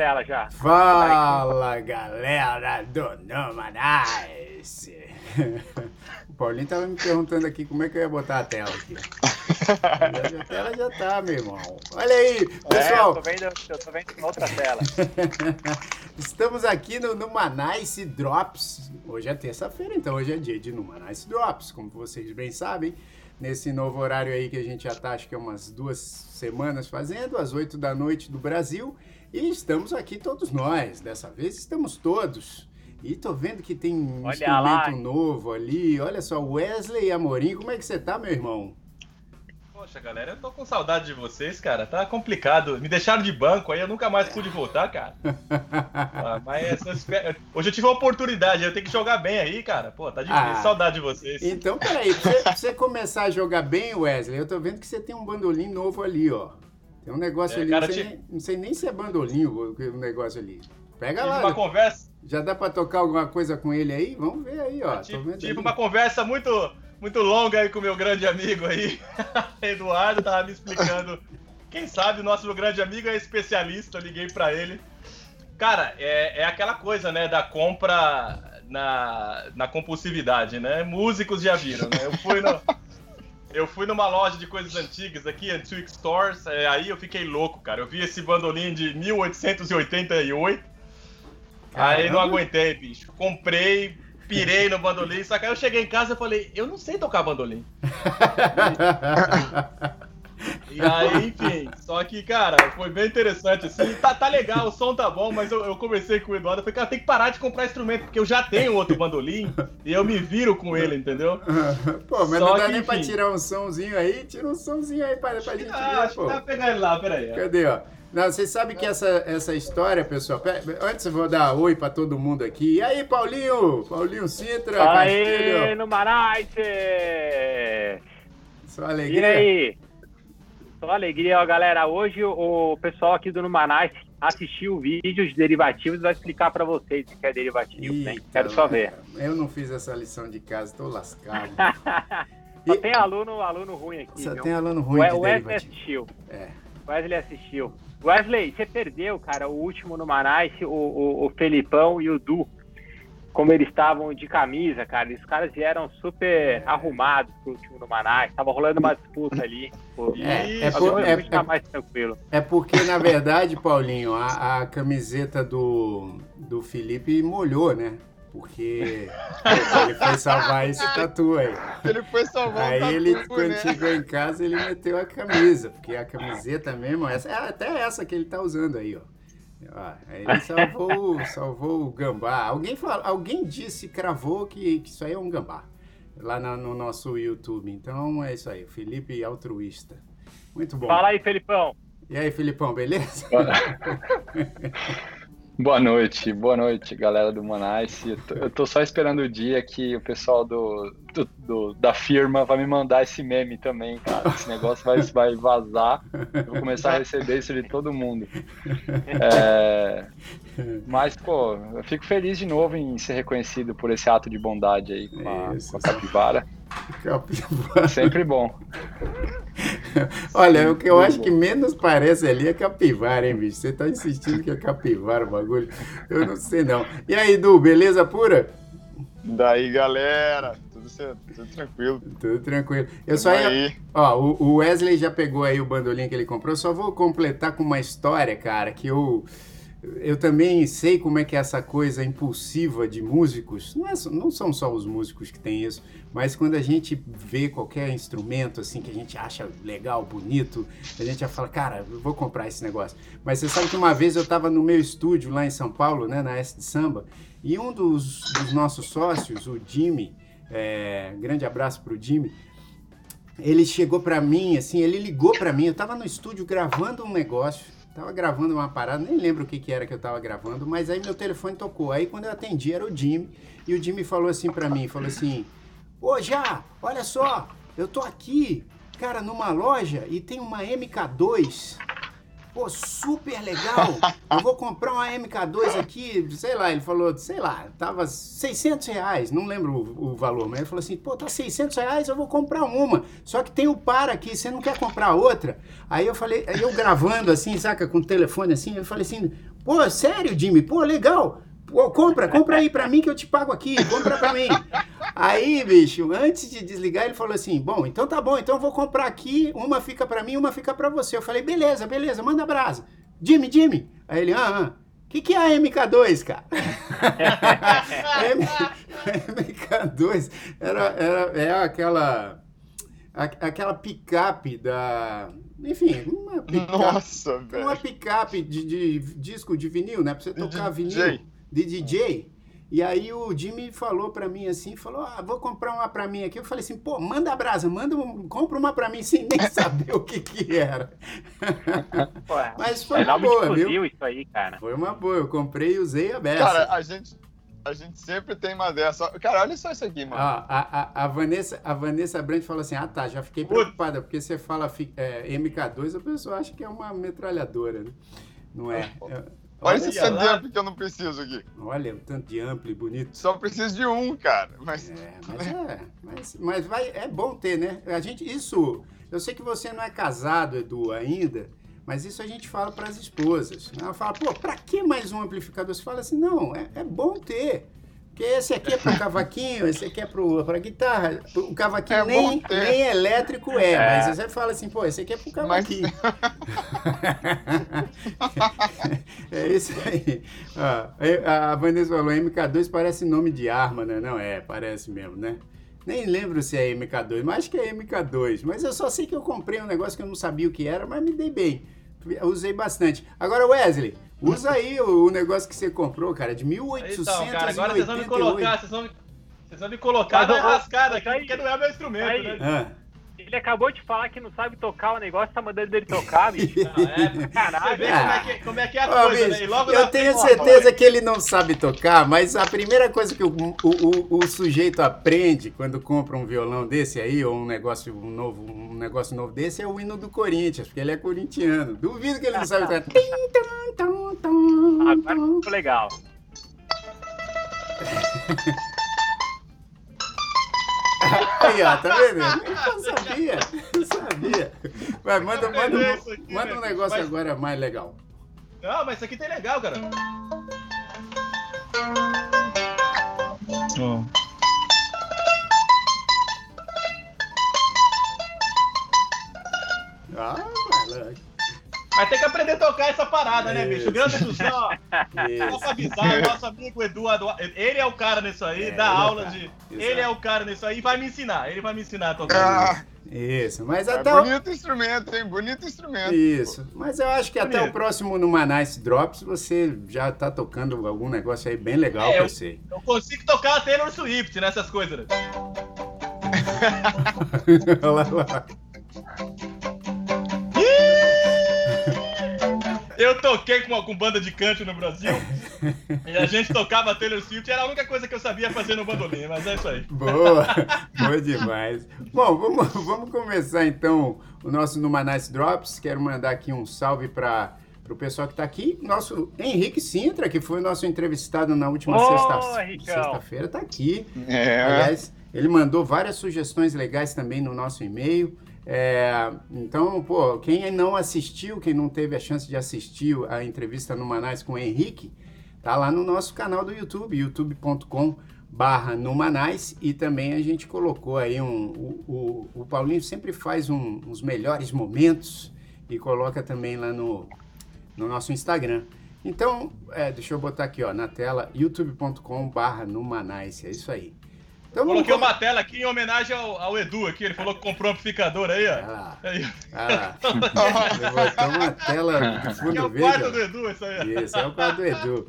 tela já. Fala, galera do Nomanice. O Paulinho tava me perguntando aqui como é que eu ia botar a tela aqui. a tela já tá, meu irmão. Olha aí, pessoal. É, eu tô vendo, eu tô vendo outra tela. Estamos aqui no Numanice Drops. Hoje é terça-feira, então hoje é dia de Numanice Drops, como vocês bem sabem. Nesse novo horário aí que a gente já tá, acho que é umas duas semanas fazendo, às oito da noite do Brasil. E estamos aqui todos nós. Dessa vez estamos todos. E tô vendo que tem um Olha instrumento lá. novo ali. Olha só, Wesley Amorim, como é que você tá, meu irmão? Poxa, galera, eu tô com saudade de vocês, cara. Tá complicado. Me deixaram de banco, aí eu nunca mais pude voltar, cara. Ah, mas hoje eu tive uma oportunidade, eu tenho que jogar bem aí, cara. Pô, tá difícil. Ah. Saudade de vocês. Então, peraí, pra você, pra você começar a jogar bem, Wesley, eu tô vendo que você tem um bandolim novo ali, ó. Tem um negócio É, ali, cara, não, sei ti- nem, não sei nem se é bandolim o o negócio ali. Pega Tive lá, uma conversa, já dá pra tocar alguma coisa com ele aí? Vamos ver aí, ó. Tive, tive ali. uma conversa muito, muito longa aí com o meu grande amigo aí. Eduardo tava me explicando. Quem sabe o nosso grande amigo é especialista, eu liguei pra ele. Cara, é, é aquela coisa, né, da compra na, na compulsividade, né? Músicos já viram, né? Eu fui no, eu fui numa loja de coisas antigas aqui, Antique Stores, é, aí eu fiquei louco, cara. Eu vi esse bandolim de 1888, aí não Caramba. aguentei, bicho. Comprei, pirei no bandolim, só que aí eu cheguei em casa e falei, eu não sei tocar bandolim. E aí, enfim, só que, cara, foi bem interessante, assim, tá, tá legal, o som tá bom, mas eu, eu conversei com o Eduardo, eu falei, cara, tem que parar de comprar instrumento, porque eu já tenho outro bandolim e eu me viro com ele, entendeu? pô, mas Só não dá que, nem pra enfim. tirar um somzinho aí? Tira um somzinho aí pra, pra gente Ah, ver, acho pô. que dá pra pegar ele lá, peraí. Cadê, ó? Não, vocês sabem que essa, essa história, pessoal. pera- antes eu vou dar oi pra todo mundo aqui. E aí, Paulinho? Paulinho Sintra, Aê, Castilho. no Manice! Só E alegria. aí? Só alegria, ó, galera. Hoje o pessoal aqui do Numanice assistiu vídeos derivativos e vai explicar pra vocês o que é derivativo, né? Eita, Quero só ver. Eu não fiz essa lição de casa, tô lascado. Só E- tem aluno, aluno ruim aqui, Só viu? tem aluno O ruim de We- Wesley assistiu. É. Wesley assistiu. Wesley, você perdeu, cara, o último no Manice, o, o, o Felipão e o Du. Como eles estavam de camisa, cara. Os caras vieram super arrumados pro último no Manice. Tava rolando uma disputa ali. Pô. É, é Isso, por- é- é- mais tranquilo. É porque, na verdade, Paulinho, a, a camiseta do, do Felipe molhou, né? Porque ele foi salvar esse tatu aí. Ele foi salvar o Aí tatu, ele, né? quando chegou em casa, ele meteu a camisa, porque a camiseta mesmo, essa, é até essa que ele tá usando aí, ó. Aí ele salvou, salvou o gambá. Alguém, fala, alguém disse, cravou que, que isso aí é um gambá, lá na- no nosso YouTube. Então é isso aí, Felipe altruísta. Muito bom. Fala aí, Felipão. E aí, Filipão, beleza? Boa noite, boa noite, galera do Monaice. Eu tô, eu tô só esperando o dia que o pessoal do, do- do- da firma vai me mandar esse meme também, cara. Esse negócio vai, vai vazar. Eu vou começar a receber isso de todo mundo. É, mas, pô, eu fico feliz de novo em ser reconhecido por esse ato de bondade aí com a, Isso. com a capivara. Capivara. Sempre bom. Olha, o que eu acho que menos parece ali é capivara, hein, bicho? Você tá insistindo que é capivara o bagulho? Eu não sei, não. E aí, Du, beleza pura? Daí, galera, tudo, certo, tudo tranquilo. Tudo tranquilo. Eu só ia... aí. Ó, o, o Wesley já pegou aí o bandolim que ele comprou. Eu só vou completar com uma história, cara, que eu eu também sei como é que é essa coisa impulsiva de músicos. Não, é não são só os músicos que têm isso, mas quando a gente vê qualquer instrumento assim que a gente acha legal, bonito, a gente já fala, cara, eu vou comprar esse negócio. Mas você sabe que uma vez eu estava no meu estúdio lá em São Paulo, né, na S de Samba, e um dos, dos nossos sócios, o Jimmy, é, grande abraço pro Jimmy, ele chegou pra mim, assim, ele ligou pra mim, eu tava no estúdio gravando um negócio, tava gravando uma parada, nem lembro o que que era que eu tava gravando, mas aí meu telefone tocou, aí quando eu atendi era o Jimmy, e o Jimmy falou assim pra mim, falou assim, ô Já, olha só, eu tô aqui, cara, numa loja e tem uma MK2, Pô, super legal. Eu vou comprar uma MK2 aqui, sei lá, ele falou, sei lá, tava 600 reais, não lembro o, o valor, mas ele falou assim, pô, tá 600 reais, eu vou comprar uma. Só que tem o par aqui, você não quer comprar outra? Aí eu falei, aí eu gravando assim, saca, com o telefone assim, eu falei assim, pô, sério, Jimmy? Pô, legal. Compra, compra aí pra mim que eu te pago aqui, compra pra mim. Aí, bicho, antes de desligar, ele falou assim: Bom, então tá bom, então eu vou comprar aqui, uma fica pra mim, uma fica pra você. Eu falei: Beleza, beleza, manda brasa. Jimmy, Jimmy. Aí ele: Ah, ah. O que, que é a MK2, cara? M- MK2 era, era, é aquela, a- aquela picape da. Enfim, uma picape. Nossa, Uma velho. picape de, de disco de vinil, né? Pra você tocar vinil. DJ. De DJ. E aí o Jimmy falou pra mim assim, falou, ah, vou comprar uma pra mim aqui. Eu falei assim, pô, manda a brasa, manda um, compra uma pra mim sem nem saber o que que era. Pô, Mas foi é uma boa, viu? isso aí, cara. Foi uma boa, eu comprei e usei a beça. Cara, a gente, a gente sempre tem uma dessa. Cara, olha só isso aqui, mano. Ó, a, a, a Vanessa, a Vanessa Brandt falou assim: ah tá, já fiquei preocupada, porque você fala é, MK2, a pessoa acha que é uma metralhadora, né? Não é. É, olha esse CD lá. ampli que eu não preciso aqui. olha o tanto de amplo e bonito. Só preciso de um, cara. Mas. É, mas é, mas, mas vai, é bom ter, né? A gente, isso, eu sei que você não é casado, Edu, ainda, mas isso a gente fala para as esposas. né? Ela fala, pô, pra que mais um amplificador? Você fala assim, não, é, é bom ter. Porque esse aqui é pro cavaquinho, esse aqui é pro, pra guitarra. O cavaquinho É nem, nem elétrico é, É. mas você fala assim, pô, esse aqui é pro Mas- cavaquinho. é isso aí. Ó, a Vanessa falou, MK2 parece nome de arma, né? Não, é, parece mesmo, né? Nem lembro se é MK2, mas acho que é MK2. Mas eu só sei que eu comprei um negócio que eu não sabia o que era, mas me dei bem. Usei bastante. Agora, Wesley, usa aí o, o negócio que você comprou, cara, de 1888. Então, cara, agora vocês vão me colocar, vocês vão me, vocês vão me colocar na ô, ô, rascada aqui, aí- porque não é meu instrumento, aí- né? Ah, Ele acabou de falar que não sabe tocar o negócio, tá mandando ele tocar, bicho. Não, é, você Caralho. vê como é, que, como é que é a Ó, coisa, bicho, né? E logo eu tenho certeza que ele não sabe tocar, mas a primeira coisa que o, o, o- o sujeito aprende quando compra um violão desse aí, ou um negócio um novo, um negócio novo desse, é o hino do Corinthians, porque ele é corintiano. Duvido que ele não sabe tocar. Agora ficou legal. Aí, ó, tá vendo? Eu sabia, eu sabia. Vai, manda, manda, isso aqui, manda um né? negócio Mas- agora mais legal. Não, mas isso aqui tem legal, cara. Ah, malandro. Mas tem que aprender a tocar essa parada, né, bicho? Grande do céu, ó. Pra avisar, nosso amigo Eduardo, ele é o cara nisso aí, É, dá é o aula de. Exato. Ele é o cara nisso aí e vai me ensinar. Ele vai me ensinar a tocar. Ah, Isso, mas é até o... bonito instrumento, hein? Bonito instrumento. Isso, mas eu acho que até Bonito. o próximo no Nice Drops você já tá tocando algum negócio aí bem legal É, que eu eu- sei. Eu consigo tocar a Taylor Swift nessas coisas. né? Olha lá, olha lá. Eu toquei com, com banda de canto no Brasil e a gente tocava Taylor Swift, era a única coisa que eu sabia fazer no bandolim, mas é isso aí. Boa, boa demais. Bom, vamos, vamos começar então o nosso Numa Nice Drops. Quero mandar aqui um salve para o pessoal que está aqui. Nosso Henrique Sintra, que foi o nosso entrevistado na última sexta-feira, está aqui. É. Aliás, ele mandou várias sugestões legais também no nosso e-mail. É, então, pô, quem não assistiu, quem não teve a chance de assistir a entrevista no Manais com o Henrique, tá lá no nosso canal do YouTube, youtube.com barra Numanais e também a gente colocou aí um, o, o, o Paulinho sempre faz um, uns melhores momentos e coloca também lá no, no nosso Instagram. Então, é, deixa eu botar aqui ó, na tela, youtube.com barra Numanais, é isso aí. Então, vamos Coloquei come- uma tela aqui em homenagem ao, ao Edu aqui, ele falou que comprou um amplificador aí, ó. lá, Aí, botou uma tela de que é fundo o quarto verde. do Edu, isso aí. Isso, é o quarto do Edu.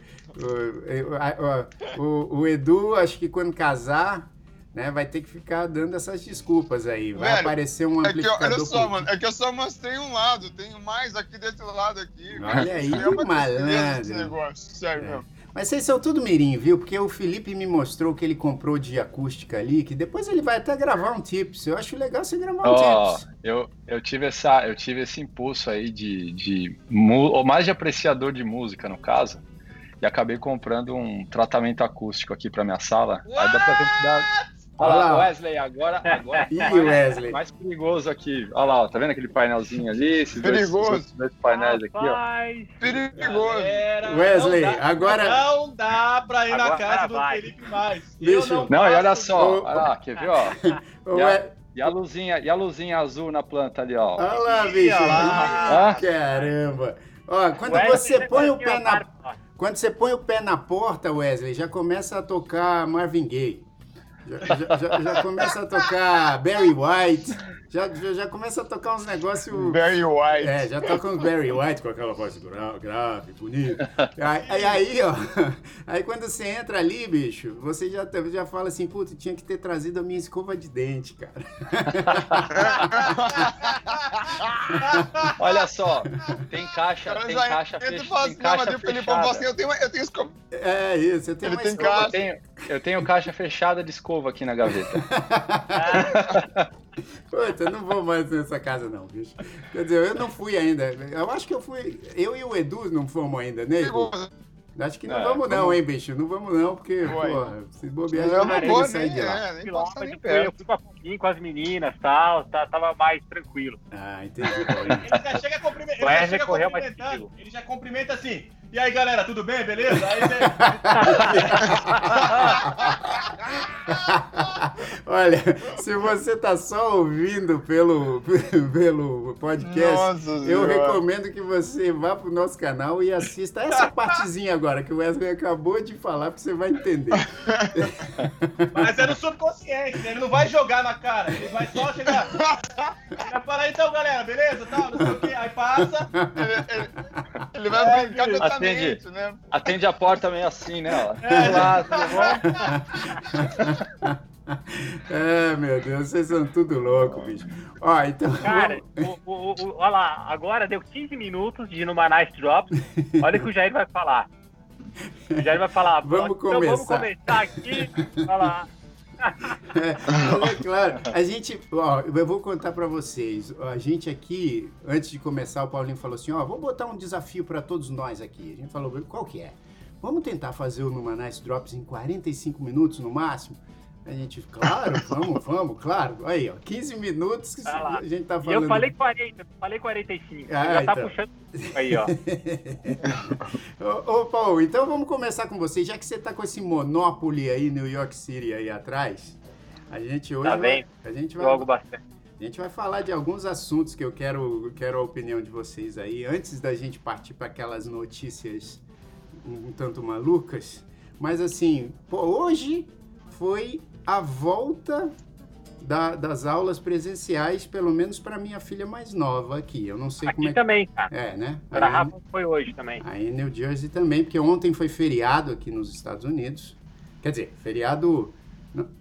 O, o- o Edu, acho que quando casar, né, vai ter que ficar dando essas desculpas aí. Vai Velho, aparecer um É que, amplificador olha só, mano, é que eu só mostrei um lado, tenho mais aqui desse lado aqui. Olha aí, é uma malandro. esse negócio, sério É. mesmo. Mas vocês são tudo mirim, viu? Porque o Felipe me mostrou que ele comprou de acústica ali, que depois ele vai até gravar um tips. Eu acho legal você gravar um Ó, tips. eu, eu tive essa, eu tive esse impulso aí de, de ou mais de apreciador de música no caso, e acabei comprando um tratamento acústico aqui para minha sala. Aí dá pra, dar, Olha Olha lá. Wesley, agora, agora Ih, mais- Wesley. mais perigoso aqui. Olha lá, ó, tá vendo aquele painelzinho ali? Esses dois, Perigoso. esses dois painéis aqui, ó. Rapaz, Perigoso. Galera, Wesley, não dá- agora- Não dá pra ir na Agora casa do vai. Felipe mais. Bicho. Eu Não, e olha só, Ô, olha lá, quer ver, ó? E a, e a luzinha, e a luzinha azul na planta ali, ó. Olha lá, bicho. Olha lá. Ah, Caramba. Ó, quando Wesley você põe o pé na. Quando você põe o pé na porta, Wesley, já começa a tocar Marvin Gaye. Já, já- já- começa a tocar Barry White. Já, já, já começa a tocar uns negócios. Barry White. É, já toca uns Barry White com aquela voz gra- grave, bonita. Aí, aí, ó. Aí quando você entra ali, bicho, você já, já fala assim, puta, tinha que ter trazido a minha escova de dente, cara. Olha só, tem caixa, Cara, tem caixa, entra e fech... fala tem assim, não, mas caixa o Felipão fala fechada. assim, eu tenho, eu tenho escova. É isso, você tem Ele uma tem escova. caixa. Eu tenho, eu tenho caixa fechada de escova aqui na gaveta. Puta, eu não vou mais nessa casa não, bicho. Quer dizer, eu não fui ainda. Eu acho que eu fui. Eu e o Edu não fomos ainda, né, Edu? Acho que não É, vamos não, vamos. hein, bicho? Não vamos não, porque, porra, se bobear, Eu já não vou sair nem, de lá. é, nem mas nem eu fui, eu perto. fui com a pouquinho com as meninas e tal, tá, tava mais tranquilo. Ah, entendi. Ele já chega, cumprime- ele já chega cumprimentando. Ele já cumprimenta assim. E aí, galera, tudo bem? Beleza? Aí. Olha, se você tá só ouvindo pelo, pelo podcast, Nossa eu Senhora. recomendo que você vá pro nosso canal e assista essa partezinha agora que o Wesley acabou de falar, porque você vai entender. Mas é no subconsciente, né? Ele não vai jogar na cara. Ele vai só chegar. Vai parar então, galera, beleza? Tal, não sei o quê. Aí passa. Ele, ele- ele vai brincar né? Atende a porta meio assim, né? Ó. É. Olá, tudo bom? É, meu Deus, vocês são tudo louco, bicho. Ó, então. Cara, o, o, o- olha lá, agora deu 15 minutos de ir numa Nice Drops. Olha o que o Jair vai falar. O Jair vai falar, Vamos então vamos começar. começar aqui. Olha lá. É, é claro, a gente, ó, eu vou contar pra vocês. A gente aqui, antes de começar, o Paulinho falou assim: ó, vou botar um desafio pra todos nós aqui. A gente falou, qual que é? Vamos tentar fazer o Numa Nice Drops em 45 minutos no máximo? A gente, claro, vamos, vamos, claro. Aí, ó, 15 minutos que Tá lá. a gente tá falando. eu falei 40, falei 45. Ah, já tá então. puxando aí, ó. ô, ô, Paulo, então vamos começar com você. Já que você tá com esse Monopoly aí, New York City aí atrás, a gente hoje Tá vai, bem. a gente vai, Jogo bastante. a gente vai falar de alguns assuntos que eu quero, quero a opinião de vocês aí, antes da gente partir para aquelas notícias um, um tanto malucas. Mas assim, pô, hoje foi a volta da- das aulas presenciais, pelo menos para minha filha mais nova aqui. Eu não sei como Aqui é que. também, cara. É, né? Para Aí- Rafa foi hoje também. Aí em New Jersey também, porque ontem foi feriado aqui nos Estados Unidos. Quer dizer, feriado.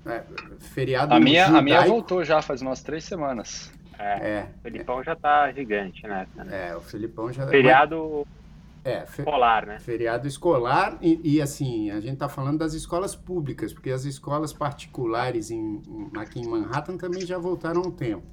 é, feriado A minha, a minha voltou já faz umas três semanas. É, É, o Felipão já tá gigante nessa, né? é, o Felipão já. Feriado É, fe- polar, né? feriado escolar e, e, assim, a gente tá falando das escolas públicas, porque as escolas particulares em, em- aqui em Manhattan também já voltaram há um tempo.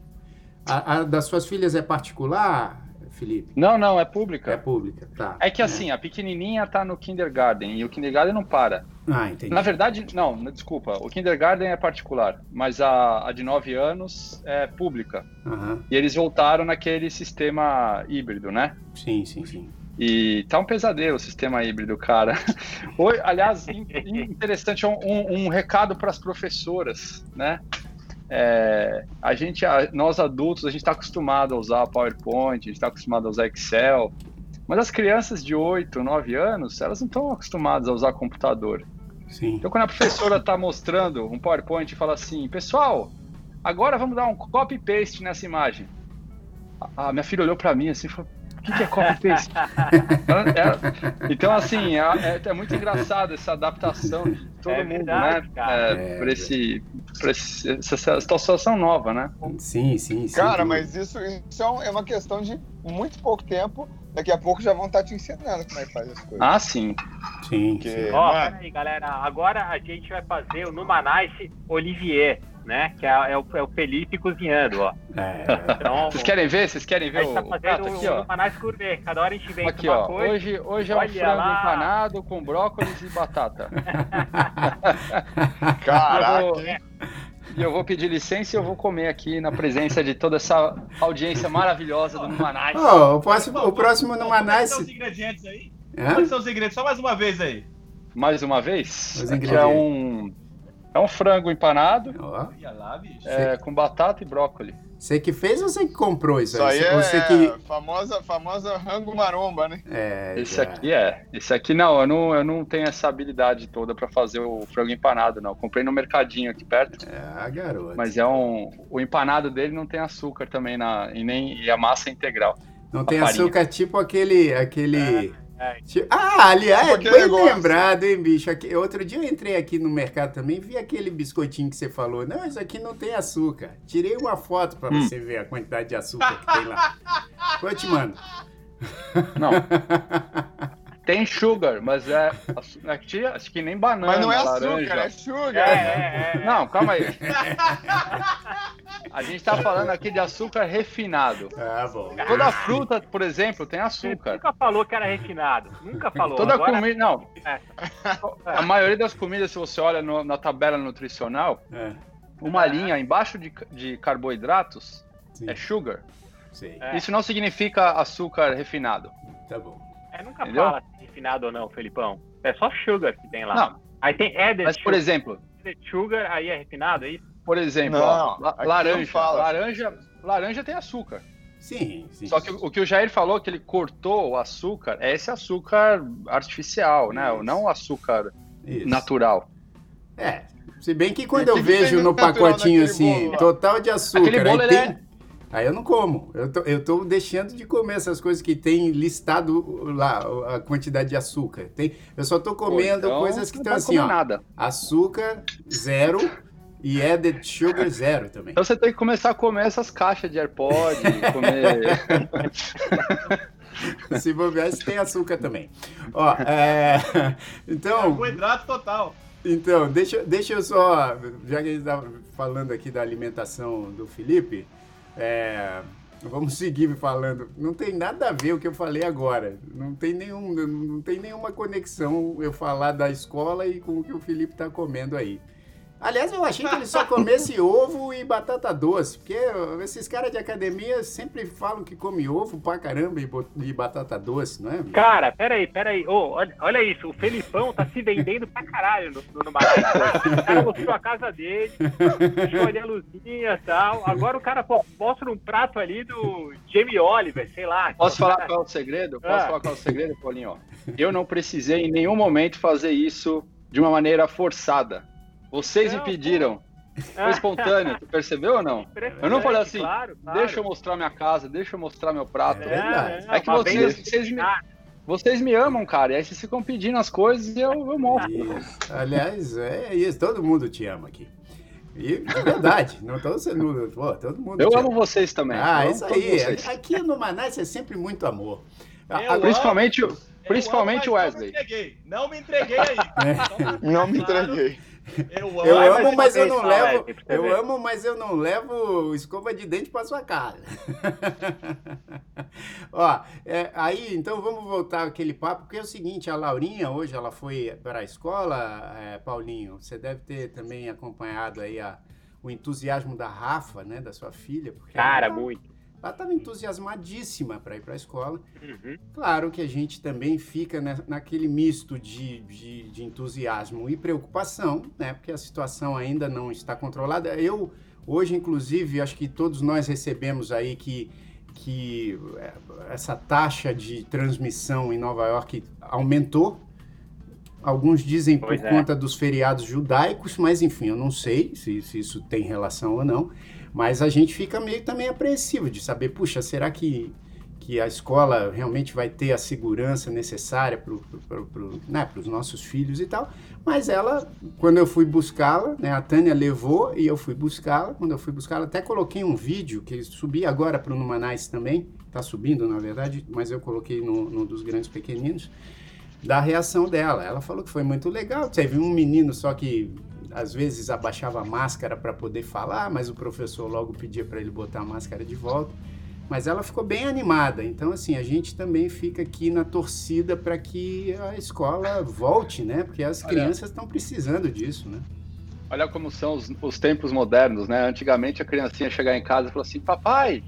A, a das suas filhas é particular, Felipe? Não, não, é É pública. pública, tá. É que assim, a pequenininha tá no kindergarten e o kindergarten não para. Ah, entendi. Na verdade, não, desculpa, o kindergarten é particular, mas a, a de 9 anos é pública. Aham, E eles voltaram naquele sistema híbrido, né? Sim, sim, sim. E tá um pesadelo o sistema híbrido, cara. Oi, aliás, in- in- interessante, um, um- recado para as professoras, né? É, a gente, a- nós adultos, a gente está acostumado a usar PowerPoint, a gente está acostumado a usar Excel, mas as crianças de 8, 9 anos, elas não estão acostumadas a usar computador. Sim. Então, quando a professora está mostrando um PowerPoint e fala assim, pessoal, agora vamos dar um copy-paste nessa imagem. A, a minha filha olhou para mim assim e falou, que, que é copy-paste? Ela- ela- então, assim, é, é- é muito engraçado essa adaptação de todo É mundo, verdade, né? cara. É, É, por esse, por esse- essa, situação nova, né? Sim, sim, sim. Cara, mas isso, isso é um- é uma questão de muito pouco tempo. Daqui a pouco já vão estar te ensinando como é que faz as coisas. Ah, sim. Sim, sim. Ó, peraí, galera. Agora a gente vai fazer o Numanice Olivier, né? Que é, é o, é o Felipe cozinhando, ó. É, Então, Vocês querem ver? Vocês querem a ver gente o, tá fazendo prato aqui, ó? Numanice Gourmet. Cada hora a gente vem Aqui, ó. coisa. Hoje, hoje é um Olha frango lá. empanado com brócolis e batata. caraca, Eu vou- hein? E eu vou pedir licença e eu vou comer aqui na presença de toda essa audiência maravilhosa do Numanais. Oh, o próximo, o próximo Quais Numanais. são os ingredientes aí? Hã? Quais são os ingredientes? Só mais uma vez aí. Mais uma vez, Os aqui é ingredientes. um, é um frango empanado Olha lá, bicho. é, com batata e brócolis. você que fez ou você que comprou isso Isso aí aí? é Você que. famosa, famosa rango maromba, né? É, Esse já. aqui é. Esse aqui não, eu não, eu não tenho essa habilidade toda pra fazer o frango empanado, não. Comprei no mercadinho aqui perto, É, garoto. mas é um. O empanado dele não tem açúcar também na, e nem e a massa é integral. Não tem farinha. açúcar tipo aquele. aquele... é. Ti- Ah, aliás, Tipo aquele bem negócio. lembrado, hein, bicho? Aqui- outro dia eu entrei aqui no mercado também vi aquele biscoitinho que você falou. Não, isso aqui não tem açúcar. Tirei uma foto pra Hum. você ver a quantidade de açúcar que tem lá. Vou te mando. Não. tem sugar, mas é. Aqui, acho que nem banana, Mas não é laranja. açúcar, é sugar. É, é, é. Não, calma aí. A gente tá falando aqui de açúcar refinado. Ah, bom. Toda fruta, por exemplo, tem Você açúcar. nunca falou que era refinado. Nunca falou. Toda Agora, comida. Não. É. A maioria das comidas, se você olha no- na tabela nutricional, É, uma linha embaixo de, de carboidratos sim, é sugar. sei. É. Isso não significa açúcar refinado. Tá bom. É, nunca Entendeu? fala é refinado ou não, Felipão. É só sugar que tem lá. Não, Aí tem added mas por sugar, exemplo, sugar, aí é refinado, aí por exemplo, Não, ó, laranja, fala. laranja, laranja tem açúcar. Sim, sim. Só que o que o Jair falou que ele cortou o açúcar é esse açúcar artificial, né? Isso. Não o açúcar Isso. natural. É. Se bem que quando o eu que que tem vejo no natural pacotinho assim, bolo total de açúcar, Aquele bolo, aí, ele tem... é- aí eu não como. Eu tô, eu tô deixando de comer essas coisas que tem listado lá, a quantidade de açúcar. Tem, eu só tô comendo então, coisas que estão pode assim, ó, nada. açúcar zero e added sugar zero também. Então você tem que começar a comer essas caixas de AirPod, comer. Se bobear, tem açúcar também. Ó, é... Então, Carboidrato total. Então, deixa, deixa eu só, já que a gente está falando aqui da alimentação do Felipe, é, vamos seguir falando. Não tem nada a ver o que eu falei agora. Não tem, nenhum, não tem nenhuma conexão eu falar da escola e com o que o Felipe está comendo aí. Aliás, eu achei que ele só comesse ovo e batata doce, porque esses caras de academia sempre falam que come ovo pra caramba e, batata doce, não é? Cara, peraí, peraí. Ô, olha, olha isso, o Felipão tá se vendendo pra caralho no, no, no. O cara mostrou a casa dele, deixou ali a luzinha e tal. Agora o cara pô, mostra um prato ali do Jamie Oliver, sei lá. Posso Cara, falar qual é o segredo? Posso Ah. falar qual é o segredo, Paulinho? Eu não precisei em nenhum momento fazer isso de uma maneira forçada. Vocês Não, me pediram. Foi espontâneo, tu percebeu ou não? Eu não falei assim, Claro, claro. Deixa eu mostrar minha casa, deixa eu mostrar meu prato. É verdade. É que vocês- vocês me- Ah, Vocês me amam, cara, e aí vocês ficam pedindo as coisas e eu, eu mostro. Isso. Aliás, é isso. Todo mundo te ama aqui. E de verdade, não tô sendo. Pô, todo mundo Eu te amo ama. vocês também. Ah, eu isso aí. vocês. Aqui no Manaus é sempre muito amor. A- Eu a- amo. Principalmente, o- principalmente Wesley. Não me entreguei. Não me entreguei aí. É. Não me entreguei. Eu amo. Eu amo, mas eu não levo. Eu amo, mas eu não levo escova de dente para sua casa. Ó, é, aí então vamos voltar aquele papo, porque é o seguinte, a Laurinha hoje ela foi para a escola, é, Paulinho. Você deve ter também acompanhado aí a- o entusiasmo da Rafa, né, da sua filha, Cara, ela, muito. Ela estava entusiasmadíssima para ir para a escola. Uhum. Claro que a gente também fica na- naquele misto de, de, de entusiasmo e preocupação, né? Porque a situação ainda não está controlada. Eu, hoje, inclusive, acho que todos nós recebemos aí que, que é, essa taxa de transmissão em Nova York aumentou. Alguns dizem por Pois é. conta dos feriados judaicos, mas enfim, eu não sei se, se isso tem relação ou não. Mas a gente fica meio também apreensivo de saber, puxa, será que que a escola realmente vai ter a segurança necessária para né, os nossos filhos e tal. Mas ela, quando eu fui buscá-la, né, a Tânia levou e eu fui buscá-la. Quando eu fui buscá-la, até coloquei um vídeo que subi agora para o Numanais também. Está subindo, na verdade, mas eu coloquei no, no dos grandes pequeninos. Da reação dela. Ela falou que foi muito legal. Teve um menino só que às vezes abaixava a máscara para poder falar, mas o professor logo pedia para ele botar a máscara de volta. Mas ela ficou bem animada. Então, assim, a gente também fica aqui na torcida para que a escola volte, né? Porque as Olha. crianças estão precisando disso, né? olha como são os, os tempos modernos, né? Antigamente a criancinha chegava em casa e falou assim: Papai,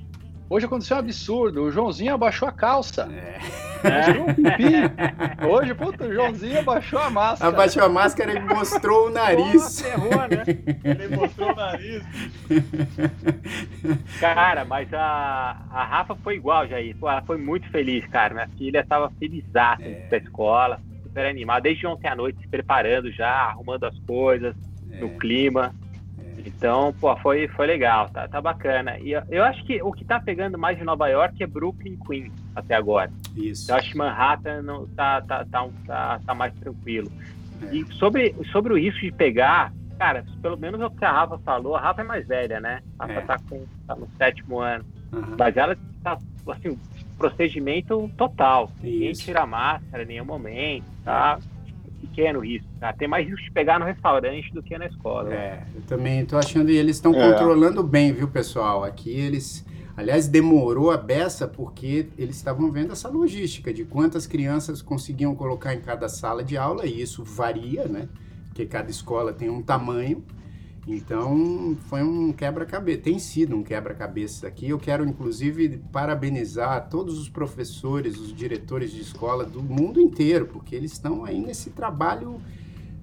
Hoje aconteceu um absurdo. O Joãozinho abaixou a calça. É. Tirou um pipi. Hoje, puta, o Joãozinho abaixou a máscara. Abaixou a máscara e mostrou o nariz. Porra, ferrou, né? Ele mostrou o nariz. Cara, mas a, a Rafa foi igual, Jair. Pô, ela foi muito feliz, cara. Minha filha estava feliz é. da escola, super animada, desde ontem à noite se preparando já, arrumando as coisas, é. no clima. Então, pô, foi, foi legal, tá, tá bacana. E eu acho que o que tá pegando mais de Nova York é Brooklyn Queens até agora. Isso. Eu acho que Manhattan não, tá, tá, tá, tá, tá mais tranquilo. É. E sobre, sobre o risco de pegar, cara, pelo menos é o que a Rafa falou, a Rafa é mais velha, né? A Rafa é. tá, com, tá no sétimo ano. Uhum. Mas ela tá, assim, procedimento total. Ninguém tira máscara em nenhum momento, tá? Pequeno risco, tá? Tem mais risco de pegar no restaurante do que na escola. É, eu também tô achando, e eles estão é. controlando bem, viu, pessoal? Aqui eles. Aliás, demorou a beça porque eles estavam vendo essa logística de quantas crianças conseguiam colocar em cada sala de aula, e isso varia, né? Porque cada escola tem um tamanho. Então, foi um quebra-cabeça, tem sido um quebra-cabeça aqui. Eu quero, inclusive, parabenizar todos os professores, os diretores de escola do mundo inteiro, porque eles estão aí nesse trabalho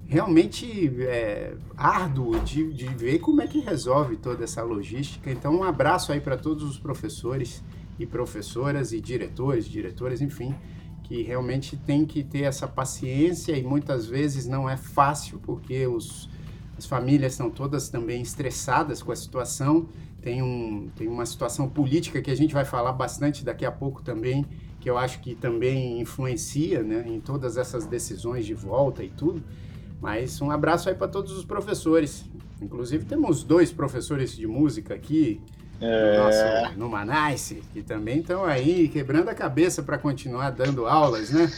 realmente é, árduo de, de ver como é que resolve toda essa logística. Então, um abraço aí para todos os professores e professoras e diretores, diretoras, enfim, que realmente tem que ter essa paciência e muitas vezes não é fácil, porque os as famílias estão todas também estressadas com a situação. Tem, um, tem uma situação política que a gente vai falar bastante daqui a pouco também, que eu acho que também influencia né, em todas essas decisões de volta e tudo. Mas um abraço aí para todos os professores. Inclusive temos dois professores de música aqui é... no, nosso, no Manice, que também estão aí quebrando a cabeça para continuar dando aulas, né?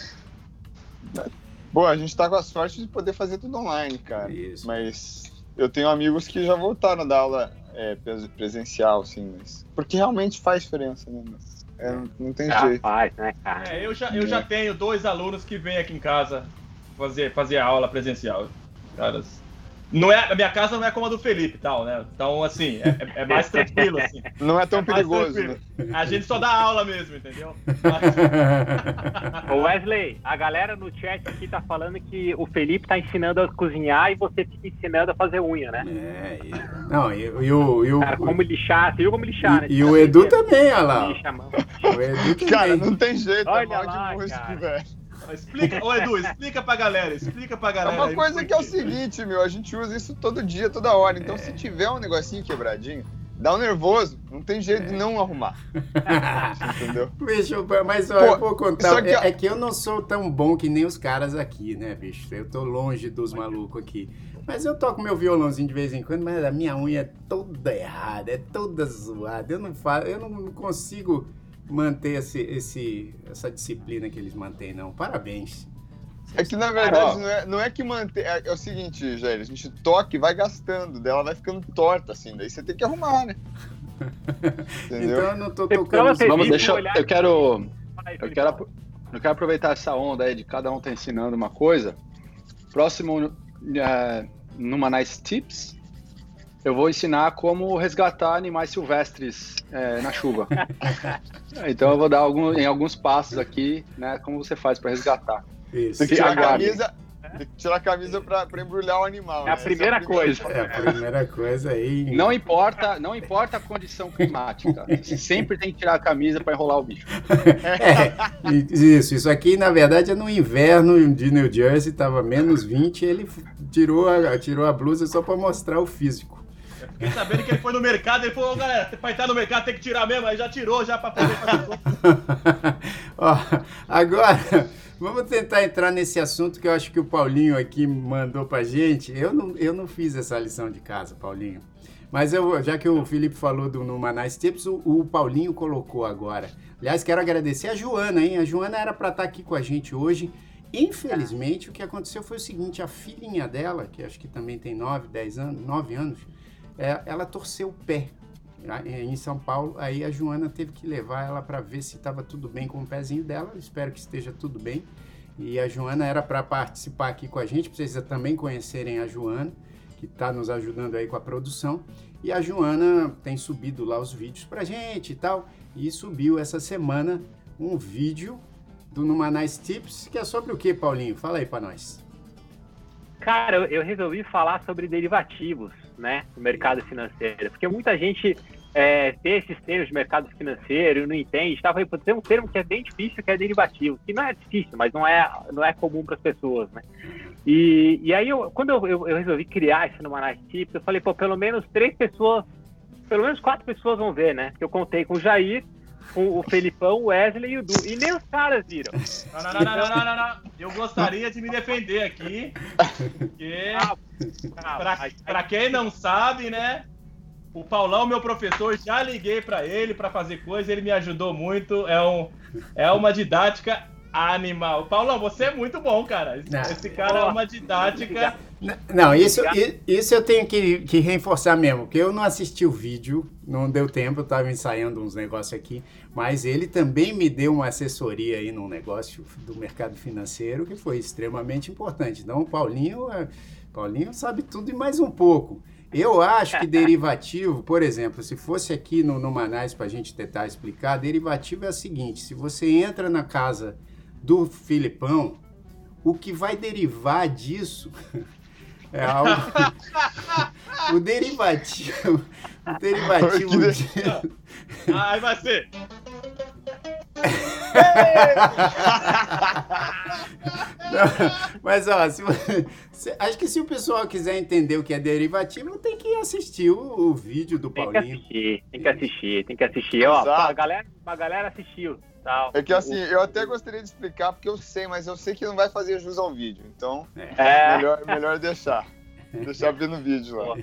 Bom, a gente tá com a sorte de poder fazer tudo online, cara. Isso. Mas eu tenho amigos que já voltaram da aula é, presencial, assim, mas... porque realmente faz diferença, né? É, não tem já jeito. Faz, né, cara? É, eu já, eu já tenho dois alunos que vêm aqui em casa fazer, fazer a aula presencial. Caras, não é, a minha casa não é como a do Felipe tal, né? Então, assim, é, é, é mais tranquilo, assim. Não é tão é perigoso, né? A gente só dá aula mesmo, entendeu? Mas... Ô Wesley, a galera no chat aqui tá falando que o Felipe tá ensinando a cozinhar e você fica ensinando a fazer unha, né? É, e... não, e, e, o... E o Cara, como lixar, você viu como lixar, e, né? E o Edu também, olha lá. Lixa, o Edu também. Cara, não tem jeito, Olha é mal lá, de música, velho. Explica, ô Edu, explica pra galera, explica pra galera. É uma coisa que é o seguinte, meu, a gente usa isso todo dia, toda hora. Então, é. se tiver um negocinho quebradinho, dá um nervoso, não tem jeito é. de não arrumar. Entendeu? Bicho, mas ó, Pô, eu vou contar. Que... É, é, que eu não sou tão bom que nem os caras aqui, né, bicho? Eu tô longe dos malucos aqui. Mas eu toco meu violãozinho de vez em quando, mas a minha unha é toda errada, é toda zoada. Eu não faço, eu não consigo manter esse, esse, essa disciplina que eles mantêm, não. Parabéns. É que na verdade não é, não é que manter. É, é, o seguinte, Jair, a gente toca e vai gastando, dela vai ficando torta, assim, daí você tem que arrumar, né? Entendeu? Então eu não tô tocando. Vamos, deixa eu. Eu quero. Eu quero, eu quero aproveitar essa onda aí de cada um tá ensinando uma coisa. Próximo uh, numa Nice Tips, eu vou ensinar como resgatar animais silvestres é, na chuva. então eu vou dar algum, em alguns passos aqui, né, como você faz para resgatar. Isso. Tem que tirar a camisa, tem que tirar a camisa para embrulhar o animal. É a, né? primeira, é a primeira coisa. É a primeira coisa aí. Não importa, não importa a condição climática. Você sempre tem que tirar a camisa para enrolar o bicho. É, isso, isso aqui na verdade é no inverno de New Jersey, tava menos 20, ele tirou a, tirou a blusa só para mostrar o físico. Fiquei sabendo que ele foi no mercado, ele falou, galera, pra entrar no mercado tem que tirar mesmo, aí já tirou já pra poder fazer Ó, agora, vamos tentar entrar nesse assunto que eu acho que o Paulinho aqui mandou pra gente. Eu não, eu não fiz essa lição de casa, Paulinho. Mas eu, já que o Felipe falou do Numa Nice Tips, o, o, Paulinho colocou agora. Aliás, quero agradecer a Joana, hein? A Joana era para estar tá aqui com a gente hoje. Infelizmente, o que aconteceu foi o seguinte: a filhinha dela, que acho que também tem 9, 10 anos, 9 anos, é, ela torceu o pé em São Paulo. Aí a Joana teve que levar ela para ver se estava tudo bem com o pezinho dela. Espero que esteja tudo bem. E a Joana era para participar aqui com a gente, para vocês também conhecerem a Joana, que está nos ajudando aí com a produção. E a Joana tem subido lá os vídeos pra gente e tal. E subiu essa semana um vídeo do Numanais Tips, que é sobre o que, Paulinho? Fala aí para nós. Cara, eu resolvi falar sobre derivativos, né, no mercado financeiro, porque muita gente é, esses termos de mercado financeiro não entende, tá? Tem um termo que é bem difícil, que é derivativo, que não é difícil, mas não é, não é comum para as pessoas, né? E, e aí, eu, quando eu, eu, resolvi criar esse Numanais Tips, eu falei, pô, pelo menos três pessoas, pelo menos quatro pessoas vão ver, né? Eu contei com o Jair, com o Felipão, o Wesley e o Du. E nem os caras viram. Não, não, não, não, não, não, não. Eu gostaria de me defender aqui. Porque, ah, pra, pra quem não sabe, né? O Paulão, meu professor, já liguei para ele para fazer coisa, ele me ajudou muito. É, um, é uma didática animal. Paulão, você é muito bom, cara. Esse, esse cara é uma didática. Não, isso, isso eu tenho que, que reforçar mesmo, porque eu não assisti o vídeo, não deu tempo, eu estava ensaiando uns negócios aqui, mas ele também me deu uma assessoria aí num negócio do mercado financeiro que foi extremamente importante. Então, o Paulinho, é, Paulinho sabe tudo e mais um pouco. Eu acho que derivativo, por exemplo, se fosse aqui no, no Manais para a gente tentar explicar, derivativo é o seguinte: se você entra na casa do Filipão, o que vai derivar disso é algo. o derivativo. O derivativo. De... Aí vai ser. Não, mas ó, se, se, acho que se o pessoal quiser entender o que é derivativo, tem que assistir o, o vídeo do Paulinho. Tem que assistir, tem que assistir, tem que assistir. Ó, a galera, a galera assistiu. Tal. É que assim, eu até gostaria de explicar porque eu sei, mas eu sei que não vai fazer jus ao vídeo. Então, é. melhor, melhor deixar. Deixar ver no vídeo lá.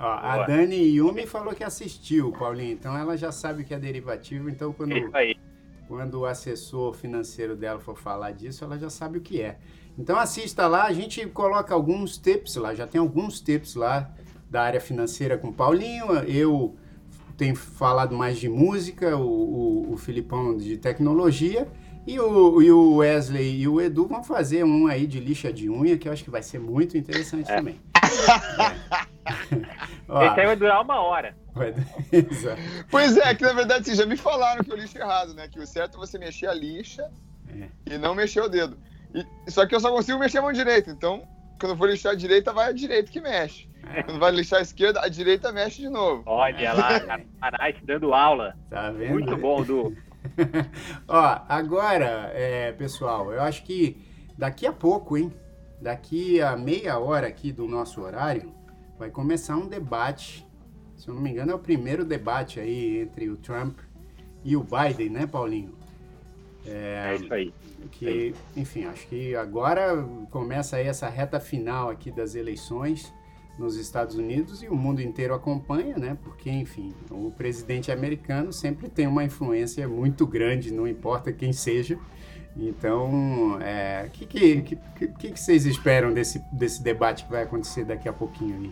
Ó, a Dani Yumi falou que assistiu, Paulinho. Então ela já sabe o que é derivativo. Então quando, quando o assessor financeiro dela for falar disso, ela já sabe o que é. Então assista lá, a gente coloca alguns tips lá, já tem alguns tips lá da área financeira com o Paulinho. Eu tenho falado mais de música, o, o, o Filipão de tecnologia. E o, e o, Wesley e o Edu vão fazer um aí de lixa de unha, que eu acho que vai ser muito interessante é. também. é. Esse aí vai durar uma hora. pois é, que na verdade vocês já me falaram que eu lixo errado, né? Que o certo é você mexer a lixa é. e não mexer o dedo. E, só que eu só consigo mexer a mão direita, então quando eu for lixar a direita, vai a direita que mexe. Quando vai lixar a esquerda, a direita mexe de novo. Olha lá, Caranás dando aula. Tá vendo? Muito bom, Du. Ó, agora, é, pessoal, eu acho que daqui a pouco, hein? Daqui a meia hora aqui do nosso horário, vai começar um debate. Se eu não me engano, é o primeiro debate aí entre o Trump e o Biden, né, Paulinho? É, é isso aí. Que, enfim, acho que agora começa aí essa reta final aqui das eleições nos Estados Unidos e o mundo inteiro acompanha, né? Porque, enfim, o presidente americano sempre tem uma influência muito grande, não importa quem seja. Então, o é, que, que, que, que, vocês esperam desse, desse debate que vai acontecer daqui a pouquinho aí?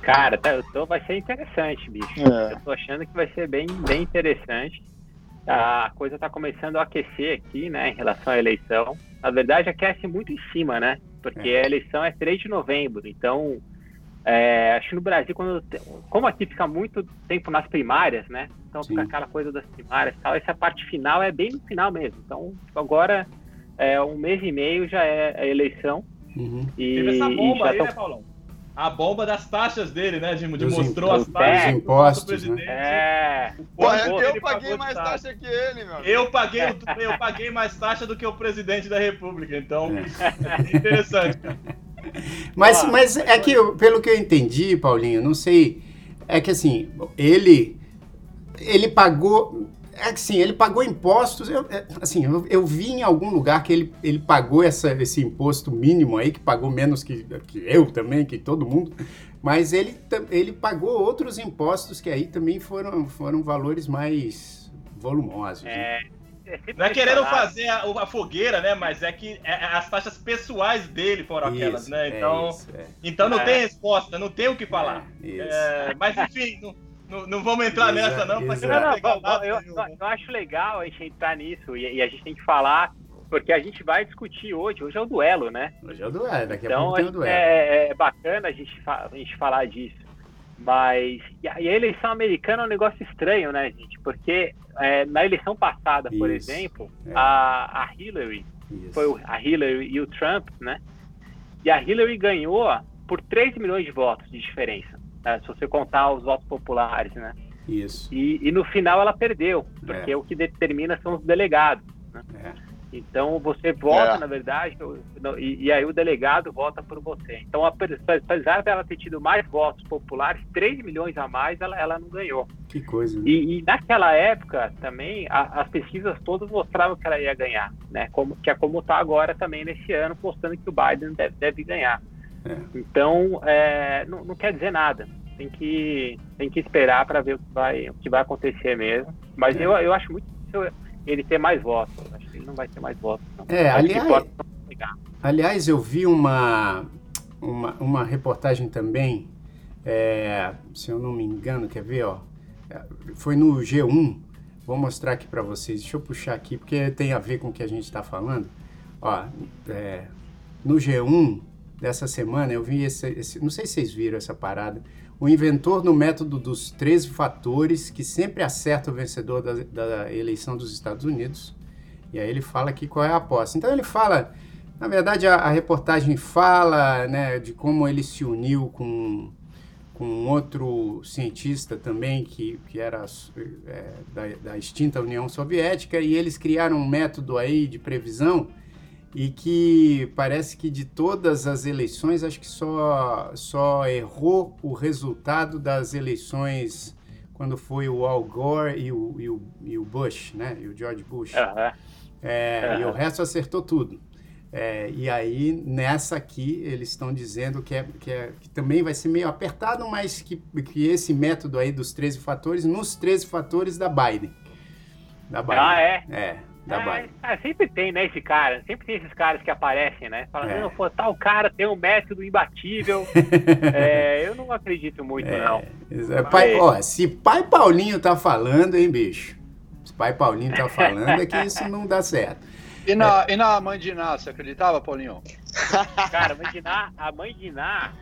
Cara, tá, eu tô, vai ser interessante, bicho. É. Eu tô achando que vai ser bem, bem interessante. A coisa está começando a aquecer aqui, né, em relação à eleição. Na verdade, aquece muito em cima, né? Porque é. a eleição é 3 de novembro. Então, é, acho que no Brasil, quando, como aqui fica muito tempo nas primárias, né? Então Sim. fica aquela coisa das primárias e tal. Essa parte final é bem no final mesmo. Então, agora, é, um mês e meio já é a eleição. Uhum. E, Teve essa bomba aí, tão... né, Paulão? A bomba das taxas dele, né? De, de mostrou as taxas dos impostos, né? É. Pô, eu paguei mais taxa que ele, meu. Eu paguei, eu paguei mais taxa do que o presidente da República, então é. interessante. Mas, mas é que, pelo que eu entendi, Paulinho, não sei, é que assim, ele ele pagou é que sim, ele pagou impostos. Eu, é, assim, eu, eu, vi em algum lugar que ele, ele pagou essa, esse imposto mínimo aí, que pagou menos que, que eu também, que todo mundo. Mas ele, ele pagou outros impostos que aí também foram, foram valores mais volumosos. É, né? Não é querendo fazer a, a, fogueira, né? Mas é que é, é as taxas pessoais dele foram isso, aquelas, né? Então, é isso, é. então não tem resposta, não tem o que falar. mas enfim, não, não, não vamos entrar nessa, não. Não, não, não eu, eu, eu, acho legal a gente entrar nisso e, e, a gente tem que falar porque a gente vai discutir hoje. Hoje é o duelo, né? Hoje é o duelo, daqui então, a pouco tem o duelo. É, é bacana a gente, a gente falar disso. Mas e a, eleição americana é um negócio estranho, né, gente? Porque é, na eleição passada, por Isso, exemplo, é. a, a Hillary, Isso. foi a Hillary e o Trump, né? E a Hillary ganhou por 3 milhões de votos de diferença? Se você contar os votos populares, né? Isso. E, e no final ela perdeu, porque é. o que determina são os delegados. Né? É. Então você vota, é. na verdade, e, e, aí o delegado vota por você. Então, apesar dela ter tido mais votos populares, 3 milhões a mais, ela, ela não ganhou. Que coisa. Né? E, e, naquela época também, a, as pesquisas todas mostravam que ela ia ganhar, né? Como, que é como está agora também nesse ano, mostrando que o Biden deve, deve ganhar. É. Então, é, não, não quer dizer nada tem que, tem que esperar para ver o que, vai, o que vai acontecer mesmo. Mas é. eu, eu acho muito difícil ele ter mais votos. Acho que ele não vai ter mais votos. Não. É, aliás, aliás, eu vi uma, uma, uma reportagem também, é, se eu não me engano, quer ver, ó, foi no G1. Vou mostrar aqui para vocês. Deixa eu puxar aqui, porque tem a ver com o que a gente está falando. Ó, é, no G1 dessa semana, eu vi esse, esse, Não sei se vocês viram essa parada o inventor do método dos 13 fatores que sempre acerta o vencedor da, da, eleição dos Estados Unidos. E aí ele fala aqui qual é a aposta. Então ele fala, na verdade a, a reportagem fala né, de como ele se uniu com, com outro cientista também que, que era é, da, da extinta União Soviética e eles criaram um método aí de previsão e que parece que de todas as eleições, acho que só, só errou o resultado das eleições quando foi o Al Gore e o, e o, e o Bush, né? E o George Bush. Uhum. É, uhum. E o resto acertou tudo. É, e aí, nessa aqui, eles estão dizendo que, é, que, é, que também vai ser meio apertado, mas que, que esse método aí dos 13 fatores, nos 13 fatores da Biden. Da Biden. Ah, é? É da é, é, sempre tem, né, esse cara. Sempre tem esses caras que aparecem, né? Falando, é. não, pô, tal cara tem um método imbatível. é, eu não acredito muito, é, não. Pai, ó, se pai Paulinho tá falando, hein, bicho? Se pai Paulinho tá falando, é que isso não dá certo. E na, e na mãe de Iná, você acreditava, Paulinho? Cara, a mãe de Iná, a mãe de Iná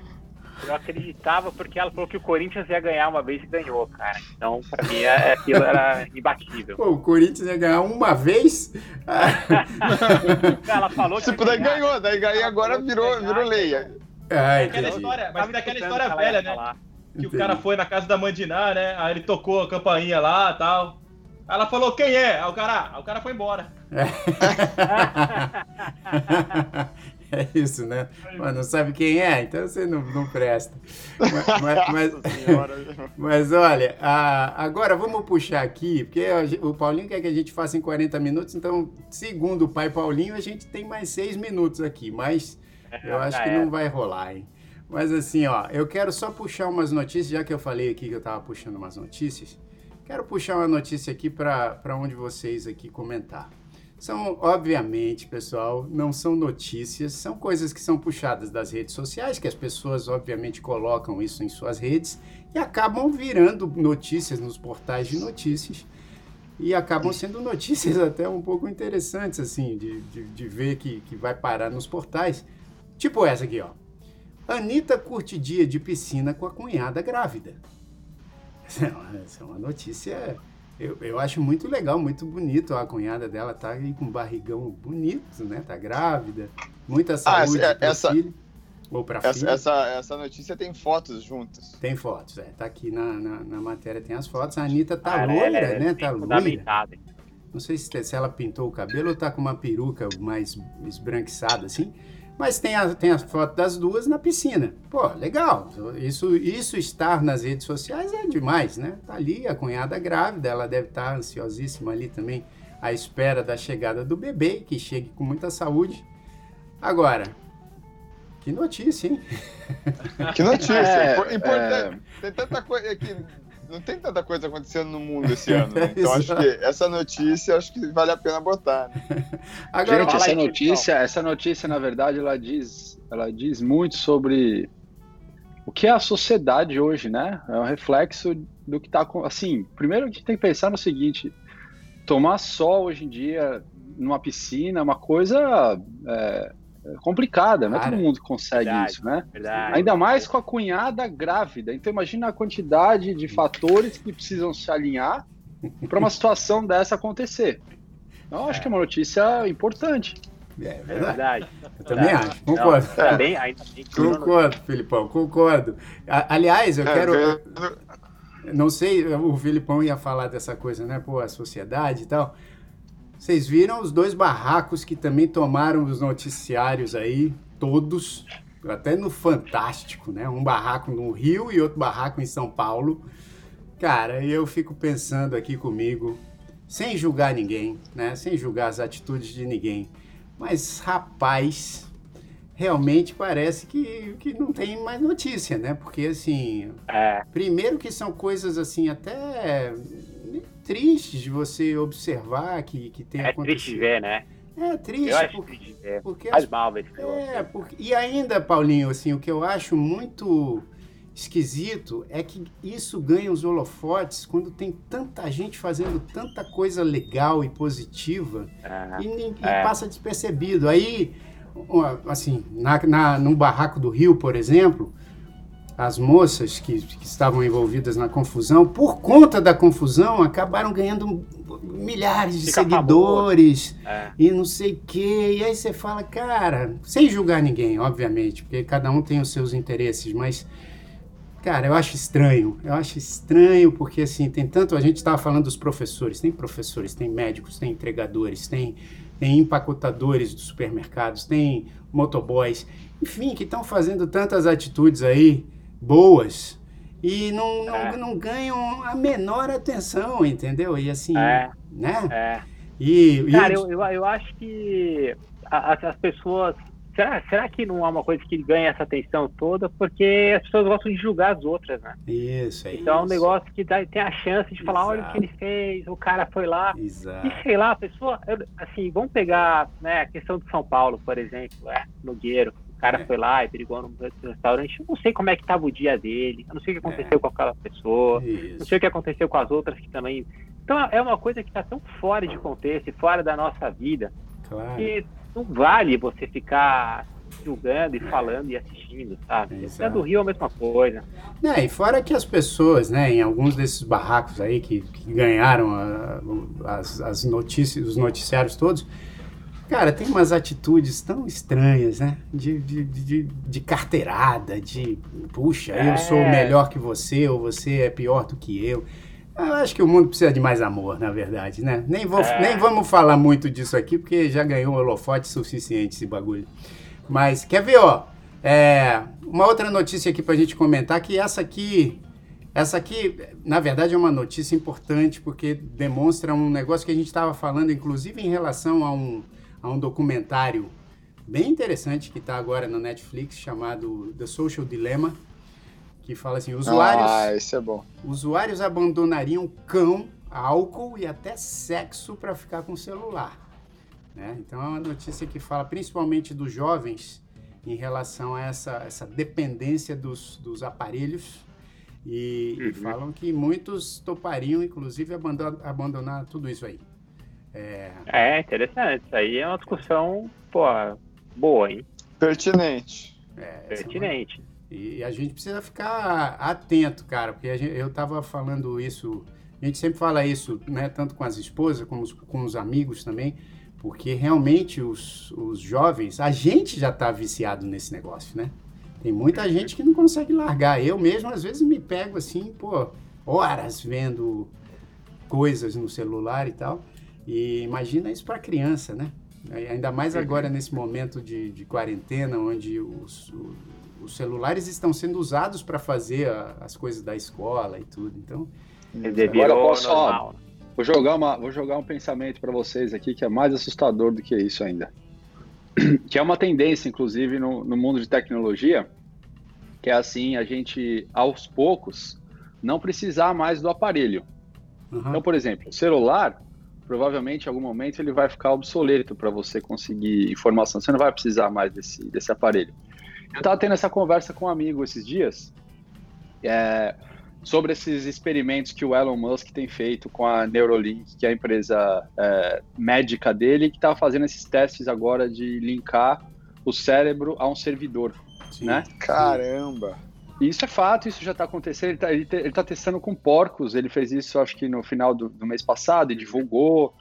eu acreditava porque ela falou que o Corinthians ia ganhar uma vez e ganhou, cara. Então, pra mim, é, aquilo era imbatível. Pô, o Corinthians ia ganhar uma vez? ela falou que. Tipo, daí ganhou, daí ganhou agora virou, virou lei. É, aquela história, mas daquela história velha, né? Que Entendi. o cara foi na casa da Mandiná, né? Aí ele tocou a campainha lá e tal. Aí ela falou, quem é? Aí o cara, aí o cara foi embora. É. Isso, né? Mas não sabe quem é, então você não, não presta. Mas, mas, mas, mas olha, a, agora vamos puxar aqui, porque o Paulinho quer que a gente faça em 40 minutos, então, segundo o pai Paulinho, a gente tem mais seis minutos aqui, mas é, eu acho que não vai rolar, hein? Mas assim, ó, eu quero só puxar umas notícias, já que eu falei aqui que eu tava puxando umas notícias, quero puxar uma notícia aqui para onde vocês aqui comentar. São, obviamente, pessoal, não são notícias, são coisas que são puxadas das redes sociais, que as pessoas, obviamente, colocam isso em suas redes e acabam virando notícias nos portais de notícias e acabam sendo notícias até um pouco interessantes, assim, de, de, de ver que, que vai parar nos portais. Tipo essa aqui, ó. Anitta curte dia de piscina com a cunhada grávida. Essa é uma, essa é uma notícia eu, eu acho muito legal, muito bonito. A cunhada dela tá aí com um barrigão bonito, né? Tá grávida. Muita ah, saúde ah, essa, filho, ou para essa, essa, essa, notícia tem fotos juntas. Tem fotos, é. Tá aqui na, na, na matéria, tem as fotos. A Anitta tá ah, loira, é, né? Tá loira. Não sei se, se ela pintou o cabelo ou tá com uma peruca mais esbranquiçada, assim. Mas tem a, tem a foto das duas na piscina. Pô, legal. Isso, isso estar nas redes sociais é demais, né? Tá ali a cunhada grávida, ela deve estar tá ansiosíssima ali também à espera da chegada do bebê, que chegue com muita saúde. Agora, que notícia, hein? Que notícia. É, Importante. É... Tem tanta coisa que não tem tanta coisa acontecendo no mundo esse ano. Né? Então acho que essa notícia acho que vale a pena botar. Né? Agora, Gente, essa notícia, essa notícia na verdade ela diz, ela diz muito sobre o que é a sociedade hoje, né? É um reflexo do que está assim. Primeiro a gente tem que pensar no seguinte: tomar sol hoje em dia numa piscina, uma coisa é, complicada, não é todo mundo que consegue verdade, isso, né? Verdade. Ainda mais com a cunhada grávida. Então imagina a quantidade de fatores que precisam se alinhar para uma situação dessa acontecer. Então, eu acho é. que é uma notícia importante. É, é verdade. Eu também acho, concordo. Não, também, ainda concordo, Filipão, concordo. Aliás, eu é, quero. Não sei, o Filipão ia falar dessa coisa, né? Pô, a sociedade e tal. Vocês viram os dois barracos que também tomaram os noticiários aí, todos, até no Fantástico, né? Um barraco no Rio e outro barraco em São Paulo. Cara, eu fico pensando aqui comigo, sem julgar ninguém, né? Sem julgar as atitudes de ninguém. Mas, rapaz, realmente parece que, que não tem mais notícia, né? Porque, assim, é. primeiro que são coisas, assim, até tristes de você observar que, que tem é acontecido. É triste ver, né? É triste. Eu acho porque, triste ver. Porque Faz mal ver É, porque, e ainda, Paulinho, assim, o que eu acho muito esquisito é que isso ganha os holofotes quando tem tanta gente fazendo tanta coisa legal e positiva é, e, e é. passa despercebido. Aí, assim, na, na, no barraco do Rio, por exemplo, as moças que, que estavam envolvidas na confusão, por conta da confusão, acabaram ganhando milhares de Fica seguidores é. e não sei o quê. E aí você fala, cara, sem julgar ninguém, obviamente, porque cada um tem os seus interesses, mas Cara, eu acho estranho. Eu acho estranho porque, assim, tem tanto. A gente estava falando dos professores. Tem professores, tem médicos, tem entregadores, tem, tem empacotadores dos supermercados, tem motoboys, enfim, que estão fazendo tantas atitudes aí boas e não, não, é. não, ganham a menor atenção, entendeu? E assim, é. né? É. E, Cara, e... Eu, eu, eu acho que as, as pessoas Será, será que não é uma coisa que ganha essa atenção toda? Porque as pessoas gostam de julgar as outras, né? Isso, é Então isso. é um negócio que dá, tem a chance de falar, Exato. olha o que ele fez, o cara foi lá. Exato. E sei lá, a pessoa, assim, vamos pegar né, a questão de São Paulo, por exemplo, é, Nogueiro. O cara é. foi lá e brigou no restaurante. Eu não sei como é que estava o dia dele. Eu não sei o que aconteceu é. com aquela pessoa. Isso. Não sei o que aconteceu com as outras que também. Então é uma coisa que está tão fora de contexto e fora da nossa vida. Claro. Que não vale você ficar julgando e falando e assistindo, sabe? Isso é do Rio é a mesma coisa. É, e fora que as pessoas, né, em alguns desses barracos aí que, que ganharam a, as, as notícias, os noticiários todos, cara, tem umas atitudes tão estranhas, né? De, de, de, de carteirada, de puxa, é. eu sou melhor que você ou você é pior do que eu. Eu acho que o mundo precisa de mais amor, na verdade, né? Nem, vou, é. nem vamos falar muito disso aqui, porque já ganhou um holofote suficiente esse bagulho. Mas, quer ver, ó? É, uma outra notícia aqui pra gente comentar, que essa aqui, essa aqui, na verdade, é uma notícia importante, porque demonstra um negócio que a gente estava falando, inclusive em relação a um, a um documentário bem interessante que está agora no Netflix, chamado The Social Dilemma, que fala assim, usuários... Ah, esse é bom. Usuários abandonariam cão, álcool e até sexo para ficar com o celular. Né? Então é uma notícia que fala principalmente dos jovens em relação a essa, essa dependência dos, dos aparelhos e, uhum. e falam que muitos topariam, inclusive, abandonar, abandonar tudo isso aí. É... é interessante. Isso aí é uma discussão pô, boa, hein? Pertinente. É, Pertinente. E a gente precisa ficar atento, cara, porque gente, eu estava falando isso, a gente sempre fala isso, né, tanto com as esposas como com os amigos também, porque realmente os, os jovens, a gente já está viciado nesse negócio, né? Tem muita gente que não consegue largar. Eu mesmo, às vezes, me pego assim, pô, horas vendo coisas no celular e tal. E imagina isso para criança, né? Ainda mais agora nesse momento de, de quarentena, onde os, os celulares estão sendo usados para fazer a, as coisas da escola e tudo. Então, agora posso normal. Vou jogar uma, vou jogar um pensamento para vocês aqui que é mais assustador do que isso ainda, que é uma tendência, inclusive, no, no mundo de tecnologia, que é assim a gente aos poucos não precisar mais do aparelho. Uhum. Então, por exemplo, o celular provavelmente em algum momento ele vai ficar obsoleto para você conseguir informação. Você não vai precisar mais desse, desse aparelho. Eu estava tendo essa conversa com um amigo esses dias, é, sobre esses experimentos que o Elon Musk tem feito com a Neuralink, que é a empresa é, médica dele, que está fazendo esses testes agora de linkar o cérebro a um servidor, Sim. né? Caramba! Isso é fato, isso já está acontecendo. Ele está ele tá testando com porcos. Ele fez isso, acho que no final do, do mês passado, e divulgou.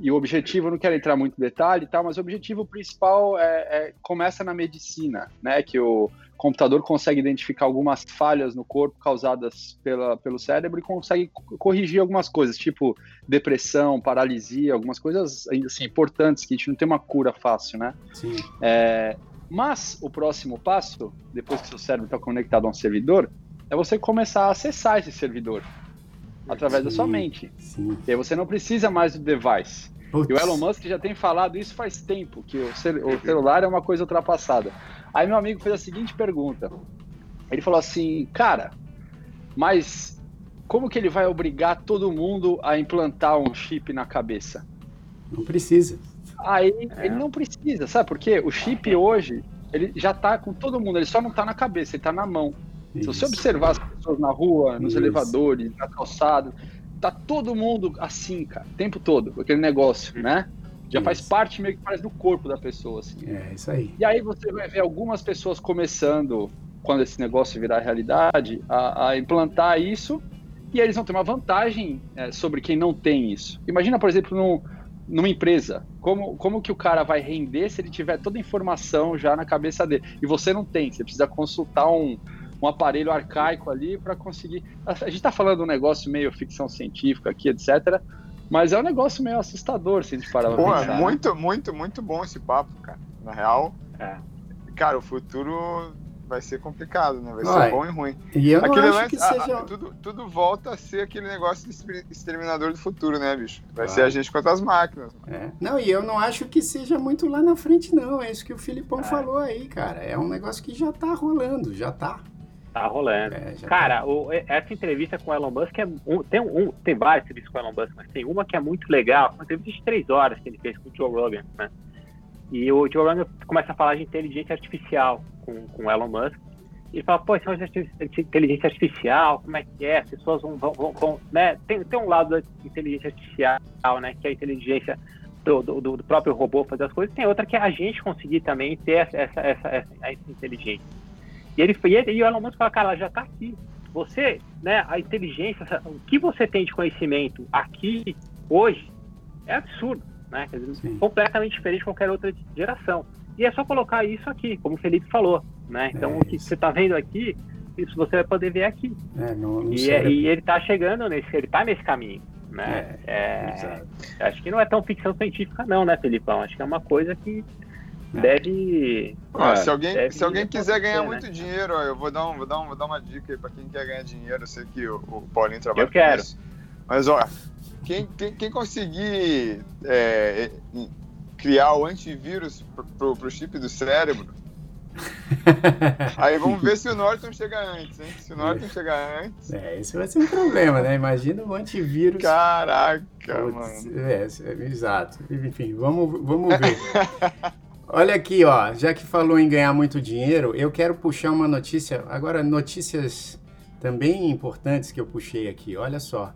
E o objetivo, eu não quero entrar muito em detalhe e tal, mas o objetivo principal é, é, começa na medicina, né? Que o computador consegue identificar algumas falhas no corpo causadas pela, pelo cérebro e consegue corrigir algumas coisas, tipo depressão, paralisia, algumas coisas assim, importantes que a gente não tem uma cura fácil, né? Sim. É, mas o próximo passo, depois que seu cérebro está conectado a um servidor, é você começar a acessar esse servidor através sim, da sua mente. Sim. E aí você não precisa mais do device. Putz. E o Elon Musk já tem falado isso faz tempo, que o, cel o celular é uma coisa ultrapassada. Aí meu amigo fez a seguinte pergunta. Ele falou assim, cara, mas como que ele vai obrigar todo mundo a implantar um chip na cabeça? Não precisa. Aí é. ele não precisa, sabe por quê? O chip hoje, ele já tá com todo mundo, ele só não tá na cabeça, ele tá na mão. Isso. Se você observar as pessoas na rua, nos Isso. elevadores, na calçada, tá todo mundo assim, cara, o tempo todo, aquele negócio, né? Já isso. faz parte meio que parece do corpo da pessoa, assim. É, isso aí. E aí você vai ver algumas pessoas começando, quando esse negócio virar realidade, a, a implantar isso, e eles vão ter uma vantagem é, sobre quem não tem isso. Imagina, por exemplo, num, numa empresa, como, como que o cara vai render se ele tiver toda a informação já na cabeça dele? E você não tem, você precisa consultar um, um aparelho arcaico ali para conseguir. A gente está falando um negócio meio ficção científica aqui, etc. Mas é um negócio meio assustador se a gente parar pra Pô, pensar. Muito, né? muito, muito bom esse papo, cara. Na real, é. cara, o futuro vai ser complicado, né? Vai ser bom e ruim. E eu aquele não acho lance, que seja... tudo, tudo volta a ser aquele negócio de exterminador do futuro, né, bicho? Vai ser a gente contra as máquinas. É. Não, e eu não acho que seja muito lá na frente, não. É isso que o Filipão é. falou aí, cara. É um negócio que já tá rolando, já tá. Tá rolando. É, cara, tá. O, essa entrevista com o Elon Musk é um, tem um, tem várias entrevistas com o Elon Musk, mas tem uma que é muito legal, uma entrevista de três horas que ele fez com o Joe Rogan, né? E o Joe Rogan começa a falar de inteligência artificial com, com Elon Musk. E fala, pô, esse de inteligência artificial, como é que é? As pessoas vão, vão, vão né? Tem, tem um lado da inteligência artificial, né? Que é a inteligência do, do, do, próprio robô fazer as coisas. Tem outra que é a gente conseguir também ter essa, essa, essa, essa, essa inteligência. E ele, e, ele, e o Elon Musk fala, cara, ela já está aqui. Você, né, a inteligência, o que você tem de conhecimento aqui, hoje, é absurdo, né? Dizer, completamente diferente de qualquer outra geração. E é só colocar isso aqui, como o Felipe falou, né? Então, é o que você está vendo aqui, isso você vai poder ver aqui. É, no, no e, é, e, ele está chegando nesse, ele está nesse caminho, né? É, é acho que não é tão ficção científica não, né, Felipão? Acho que é uma coisa que é. deve. Ah, se alguém, deve se alguém quiser ganhar né? muito dinheiro, ó, eu vou dar, um, vou, dar um, vou dar uma dica aí pra quem quer ganhar dinheiro. Eu sei que o, o Paulinho trabalha eu quero. Isso. Mas, ó, quem, quem, quem conseguir é, criar o antivírus pro, pro, pro chip do cérebro. Aí vamos ver se o Norton chega antes, hein? Se o Norton chegar antes. É, isso vai ser um problema, né? Imagina o antivírus. Caraca, mano. É, é, exato. Enfim, vamos, vamos ver. Olha aqui, ó, já que falou em ganhar muito dinheiro, eu quero puxar uma notícia, agora notícias também importantes que eu puxei aqui. Olha só,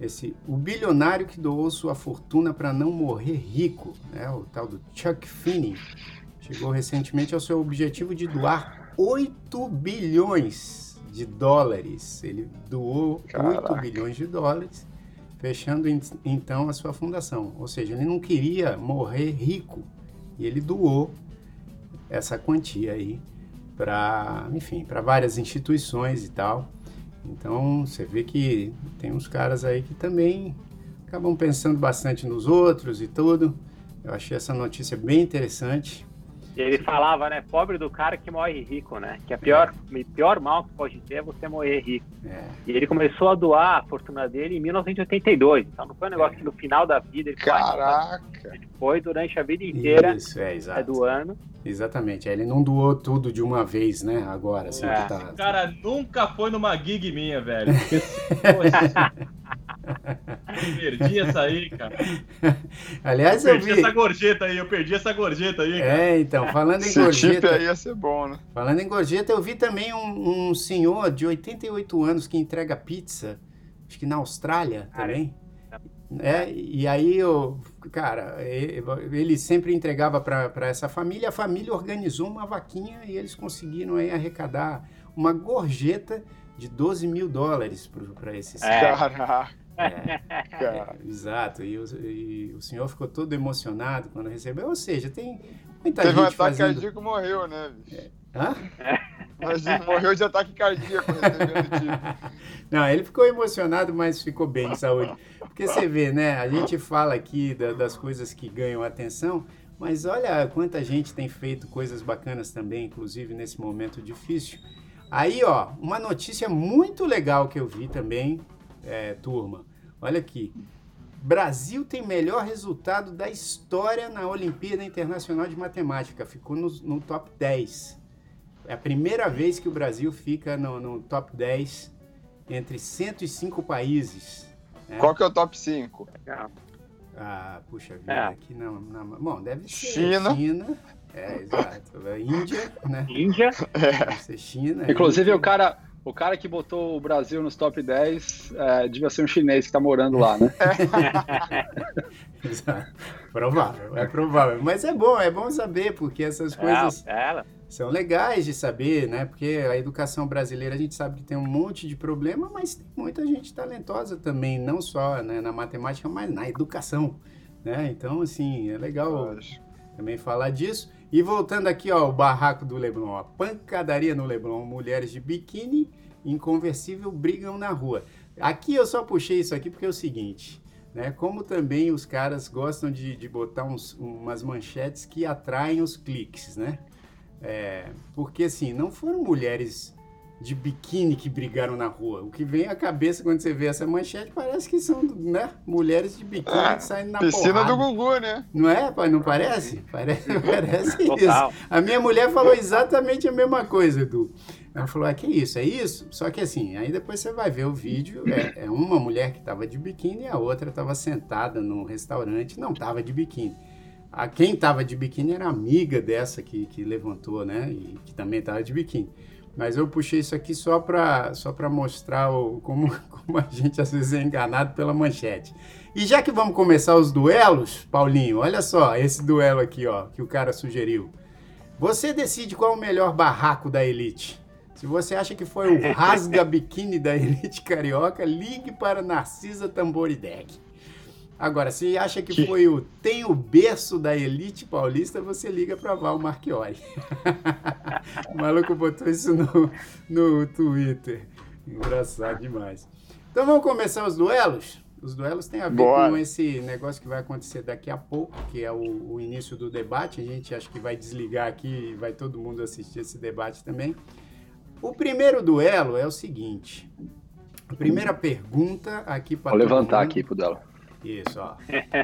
esse o bilionário que doou sua fortuna para não morrer rico, né, o tal do Chuck Finney, chegou recentemente ao seu objetivo de doar 8 bilhões de dólares. Ele doou Caraca. 8 bilhões de dólares, fechando então a sua fundação. Ou seja, ele não queria morrer rico e ele doou essa quantia aí para, enfim, para várias instituições e tal. Então você vê que tem uns caras aí que também acabam pensando bastante nos outros e tudo. Eu achei essa notícia bem interessante. E ele falava, né? Pobre do cara que morre rico, né? Que a pior, é. pior mal que pode ter é você morrer rico. É. E ele começou a doar a fortuna dele em 1982. Então não foi um negócio é. que no final da vida ele Caraca! Foi, ele foi durante a vida inteira Isso, é, exato. doando. Exatamente. Ele não doou tudo de uma vez, né? Agora, assim, é. que tá. cara nunca foi numa gig minha, velho. Perdi essa aí, cara. Aliás, eu, perdi eu vi... essa gorjeta aí, eu perdi essa gorjeta aí. Cara. É, então, falando em Esse gorjeta. Chip aí ia ser bom, né? Falando em gorjeta, eu vi também um, um senhor de 88 anos que entrega pizza, acho que na Austrália também. É, e aí, eu, cara, ele sempre entregava para essa família, a família organizou uma vaquinha e eles conseguiram aí arrecadar uma gorjeta de 12 mil dólares para esse é. Caraca! É, exato, e o, e o, senhor ficou todo emocionado quando recebeu. Ou seja, tem muita Teve gente. Teve um ataque fazendo... cardíaco morreu, né, bicho? É. Hã? Mas morreu de ataque cardíaco Não, ele ficou emocionado, mas ficou bem de saúde. Porque você vê, né? A gente fala aqui da, das coisas que ganham atenção, mas olha quanta gente tem feito coisas bacanas também, inclusive nesse momento difícil. Aí, ó, uma notícia muito legal que eu vi também, é, turma. Olha aqui. Brasil tem melhor resultado da história na Olimpíada Internacional de Matemática. Ficou no, no top 10. É a primeira vez que o Brasil fica no, no top 10 entre 105 países. Né? Qual que é o top 5? Ah, puxa vida, é. aqui não, não. Bom, deve ser China. China é, exato. Índia, né? Índia. É. China. Inclusive, Índia. o cara. O cara que botou o Brasil nos top 10 é, devia ser um chinês que está morando lá, né? Exato. Provável, é provável. Mas é bom, é bom saber, porque essas coisas é, são legais de saber, né? Porque a educação brasileira a gente sabe que tem um monte de problema, mas tem muita gente talentosa também, não só né, na matemática, mas na educação. Né? Então, assim, é legal também falar disso. E voltando aqui, ó, o barraco do Leblon, ó, pancadaria no Leblon, mulheres de biquíni inconversível brigam na rua. Aqui eu só puxei isso aqui porque é o seguinte, né? Como também os caras gostam de, de botar uns, umas manchetes que atraem os cliques, né? É, porque assim, não foram mulheres de biquíni que brigaram na rua. O que vem à cabeça quando você vê essa manchete parece que são né, mulheres de biquíni ah, saindo na piscina porrada. do Gugu, né? Não é? Não parece? Parece, parece isso. A minha mulher falou exatamente a mesma coisa, Edu. Ela falou, ah, que isso, é isso? Só que assim, aí depois você vai ver o vídeo, é, é uma mulher que estava de biquíni e a outra estava sentada num restaurante, não estava de biquíni. A quem estava de biquíni era amiga dessa que, que levantou, né? E que também estava de biquíni. Mas eu puxei isso aqui só para só mostrar o, como, como a gente às vezes é enganado pela manchete. E já que vamos começar os duelos, Paulinho, olha só esse duelo aqui ó, que o cara sugeriu. Você decide qual é o melhor barraco da Elite. Se você acha que foi o rasga biquíni da Elite Carioca, ligue para Narcisa Tamborideg. Agora, se acha que, foi o tem o berço da elite paulista, você liga para Val Marchiori. o maluco botou isso no, no Twitter. Engraçado demais. Então vamos começar os duelos? Os duelos têm a ver Boa. com esse negócio que vai acontecer daqui a pouco, que é o, o, início do debate. A gente acha que vai desligar aqui e vai todo mundo assistir esse debate também. O primeiro duelo é o seguinte. A primeira pergunta aqui para. Vou levantar mundo. aqui pro dela. Isso, ó.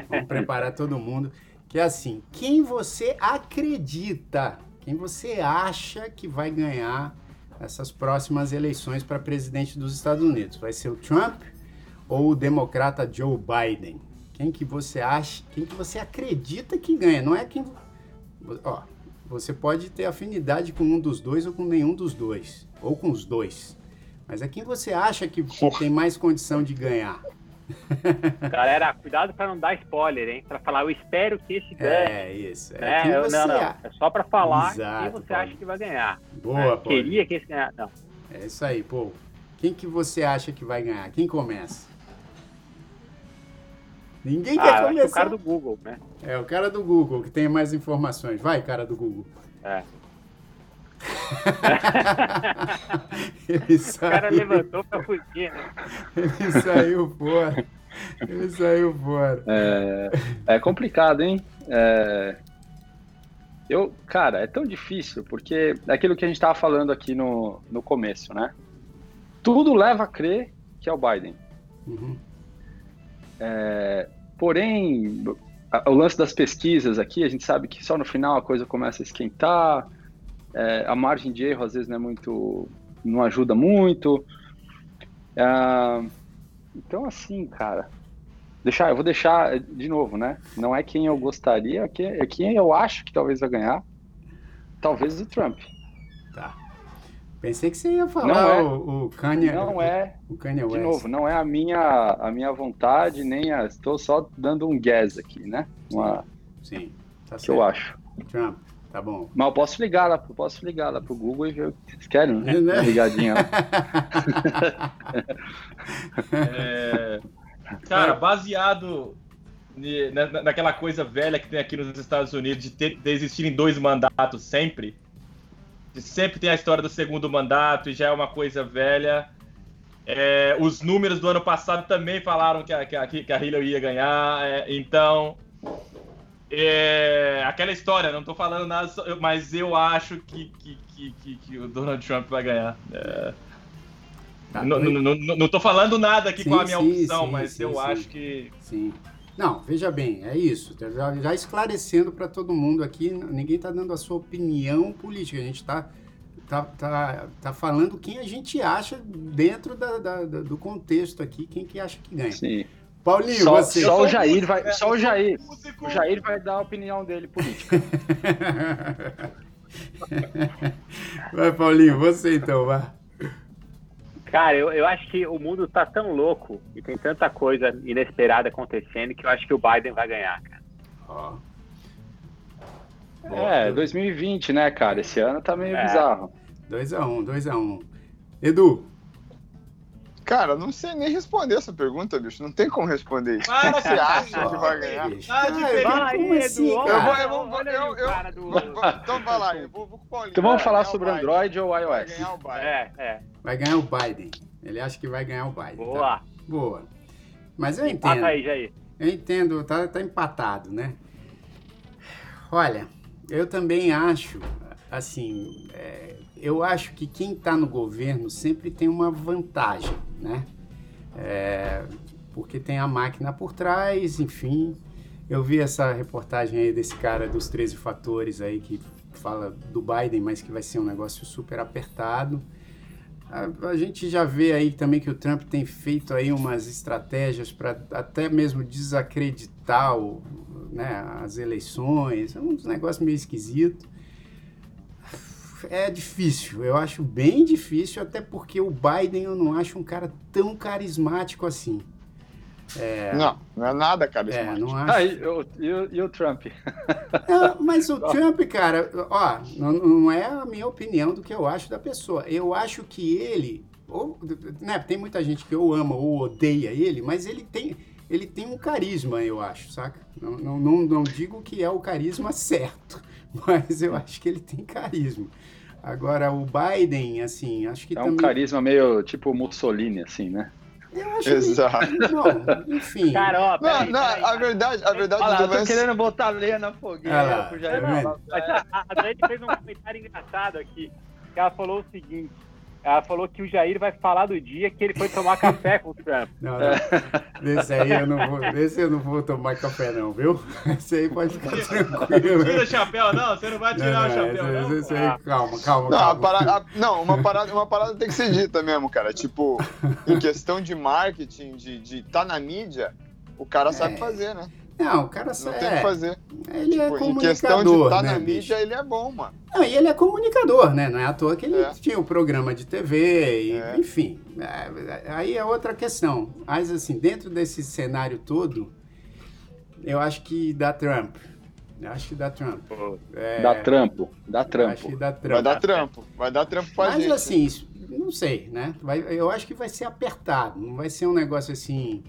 Vamos preparar todo mundo. Que é assim, quem você acredita, quem você acha que vai ganhar essas próximas eleições para presidente dos Estados Unidos? Vai ser o Trump ou o democrata Joe Biden? Quem que você acha, quem que você acredita que ganha? Não é quem... Ó, você pode ter afinidade com um dos dois ou com nenhum dos dois, ou com os dois. Mas é quem você acha que tem mais condição de ganhar? Galera, cuidado para não dar spoiler, hein? Para falar, eu espero que esse ganhe. É, isso. É, é não, não. É só para falar Exato, quem você Paulo. acha que vai ganhar. Boa, é, Queria que esse ganhasse. Não. É isso aí, pô. Quem que você acha que vai ganhar? Quem começa? Ninguém ah, quer começar. É o cara do Google, né? É, o cara do Google, que tem mais informações. Vai, cara do Google. É. Ele saiu... O cara levantou pra fugir, né? Ele saiu fora. Ele saiu fora. É, é complicado, hein? É... Eu, cara, é tão difícil, porque é aquilo que a gente estava falando aqui no, no começo, né? Tudo leva a crer que é o Biden. Uhum. É, porém, o lance das pesquisas aqui, a gente sabe que só no final a coisa começa a esquentar, é, a margem de erro às vezes não é muito, não ajuda muito. É, então assim, cara, deixar, eu vou deixar de novo, né? Não é quem eu gostaria, é quem, é quem eu acho que talvez vai ganhar. Talvez o Trump. Tá. Pensei que você ia falar não é, o, o Kanye. Não é. O Kanye West. De novo, não é a minha, a minha vontade, nem a. Estou só dando um guess aqui, né? Uma, Sim. Tá que certo. eu acho. Trump. Tá bom. Mas eu posso ligar lá, posso ligar lá pro Google e ver o que vocês querem, né? né? Ligadinha é, cara, baseado na, naquela coisa velha que tem aqui nos Estados Unidos de, ter, de existirem dois mandatos sempre, sempre tem a história do segundo mandato e já é uma coisa velha. É, os números do ano passado também falaram que a, que a, que a Hillary ia ganhar, é, então é, aquela história, não tô falando nada, mas eu acho que, que, que, que o Donald Trump vai ganhar. É, tá, não, não, não, não tô falando nada aqui sim, com a minha sim, opção, sim, mas eu acho que. Sim. Não, veja bem, é isso. Já, já esclarecendo para todo mundo aqui, ninguém está dando a sua opinião política. A gente está tá, tá, tá falando quem a gente acha dentro da, da, da, do contexto aqui, quem que acha que ganha. Sim. Paulinho, só, você. Só o Jair vai. Só o Jair. O Jair vai dar a opinião dele política. vai, Paulinho, você então, vai. Cara, eu, eu acho que o mundo tá tão louco e tem tanta coisa inesperada acontecendo que eu acho que o Biden vai ganhar, cara. Ó. É, 2020, né, cara? Esse ano tá meio é. bizarro. 2x1, 2x1. Um, Edu, Cara, não sei nem responder essa pergunta, bicho. Não tem como responder isso. Para, você acha que vai ganhar? Ah, de assim, eu vou, eu vou, eu, eu, do... Então vai lá, eu vou, com o Paulinho. Então vamos falar sobre Android ou iOS? Vai ganhar o Biden. É, é. Vai ganhar o Biden. Ele acha que vai ganhar o Biden. Boa. Tá? Boa. Mas eu entendo. aí, Jair. Eu entendo, tá, tá empatado, né? Olha, eu também acho, assim, é, eu acho que quem está no governo sempre tem uma vantagem, né? É, porque tem a máquina por trás, enfim. Eu vi essa reportagem aí desse cara dos 13 fatores aí que fala do Biden, mas que vai ser um negócio super apertado. A, a gente já vê aí também que o Trump tem feito aí umas estratégias para até mesmo desacreditar o, né, as eleições, é um negócio meio esquisito é difícil. Eu acho bem difícil, até porque o Biden eu não acho um cara tão carismático assim. É... Não, não é nada carismático. É, não acho... Ah, e, e, e, o Trump? Não, mas o Trump, cara, ó, não, não, é a minha opinião do que eu acho da pessoa. Eu acho que ele, ou, né, tem muita gente que ou ama ou odeia ele, mas ele tem, ele tem um carisma, eu acho, saca? Não, não, não, não digo que é o carisma certo, mas eu acho que ele tem carisma. Agora, o Biden, assim, acho que é também... um carisma meio tipo Mussolini, assim, né? Eu acho Exato. Que... Não, enfim. Cara, ó, não, não, a verdade, a verdade Olha lá, eu tô querendo botar lenha na fogueira. Ah, já... Tá a, a Dani fez um comentário engraçado aqui. Que ela falou o seguinte: ela falou que o Jair vai falar do dia que ele foi tomar café com o Trump. Não, não. Desse aí eu não vou, desse eu não vou tomar café não, viu? Esse aí pode ficar tranquilo. Tira o chapéu, não, você não vai tirar não, não, o chapéu, esse, não. Esse aí, ah. calma, calma, não, calma. Parada, não, uma parada, uma parada tem que ser dita mesmo, cara. Tipo, em questão de marketing, de estar tá na mídia, o cara sabe é. fazer, né? Não, o cara só Não tem o que fazer. Ele é tipo, é comunicador. Em questão de estar tá né, na mídia, ele é bom, mano. Não, e ele é comunicador, né? Não é à toa que ele é. tinha o um programa de TV, e, é. enfim. É, aí é outra questão. Mas, assim, dentro desse cenário todo, eu acho que dá Trump. Eu acho que dá Trump. É, dá trampo, dá trampo. Acho que dá trampo. Vai dar trampo, vai dar trampo pra Mas, gente. Mas assim, isso, não sei, né? Vai, eu acho que vai ser apertado, não vai ser um negócio assim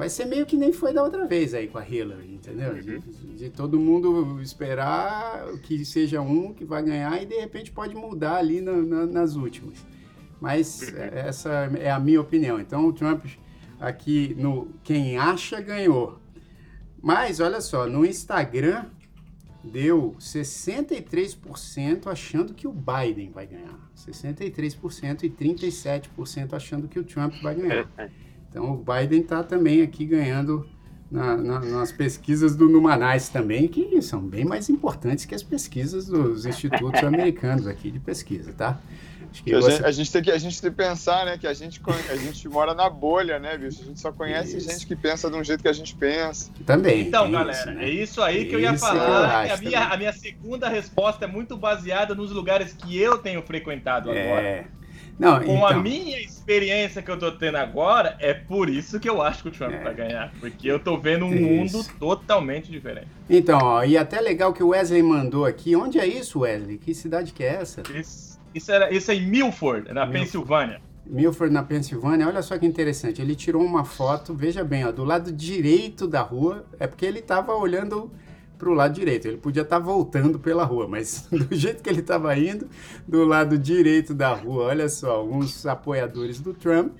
vai ser meio que nem foi da outra vez aí com a Hillary, entendeu? De, uhum. de, todo mundo esperar que seja um que vai ganhar e de repente pode mudar ali na, na, nas últimas. Mas uhum. Essa é a minha opinião. Então o Trump aqui no quem acha ganhou. Mas olha só, no Instagram deu 63% achando que o Biden vai ganhar. 63% e 37% achando que o Trump vai ganhar. Então o Biden está também aqui ganhando na, na, nas pesquisas do Numanais também, que são bem mais importantes que as pesquisas dos institutos americanos aqui de pesquisa, tá? A, você... gente, a, gente, tem que, a gente tem que pensar, né, que a gente, a gente mora na bolha, né, bicho? A gente só conhece isso. gente que pensa de um jeito que a gente pensa. Também. Então, galera, isso, né? é isso aí que eu ia falar. Que a, minha, a minha segunda resposta é muito baseada nos lugares que eu tenho frequentado é. agora. Não, Com então... a minha experiência que eu tô tendo agora, é por isso que eu acho que o Trump é. vai ganhar. Porque eu tô vendo um isso. mundo totalmente diferente. Então, ó, e até legal que o Wesley mandou aqui. Onde é isso, Wesley? Que cidade que é essa? Isso, isso, era, isso é em Milford, na Milford. Pensilvânia. Milford, na Pensilvânia, olha só que interessante. Ele tirou uma foto, veja bem, ó, do lado direito da rua, é porque ele estava olhando para o lado direito. Ele podia estar tá voltando pela rua, mas do jeito que ele estava indo, do lado direito da rua, olha só, alguns apoiadores do Trump.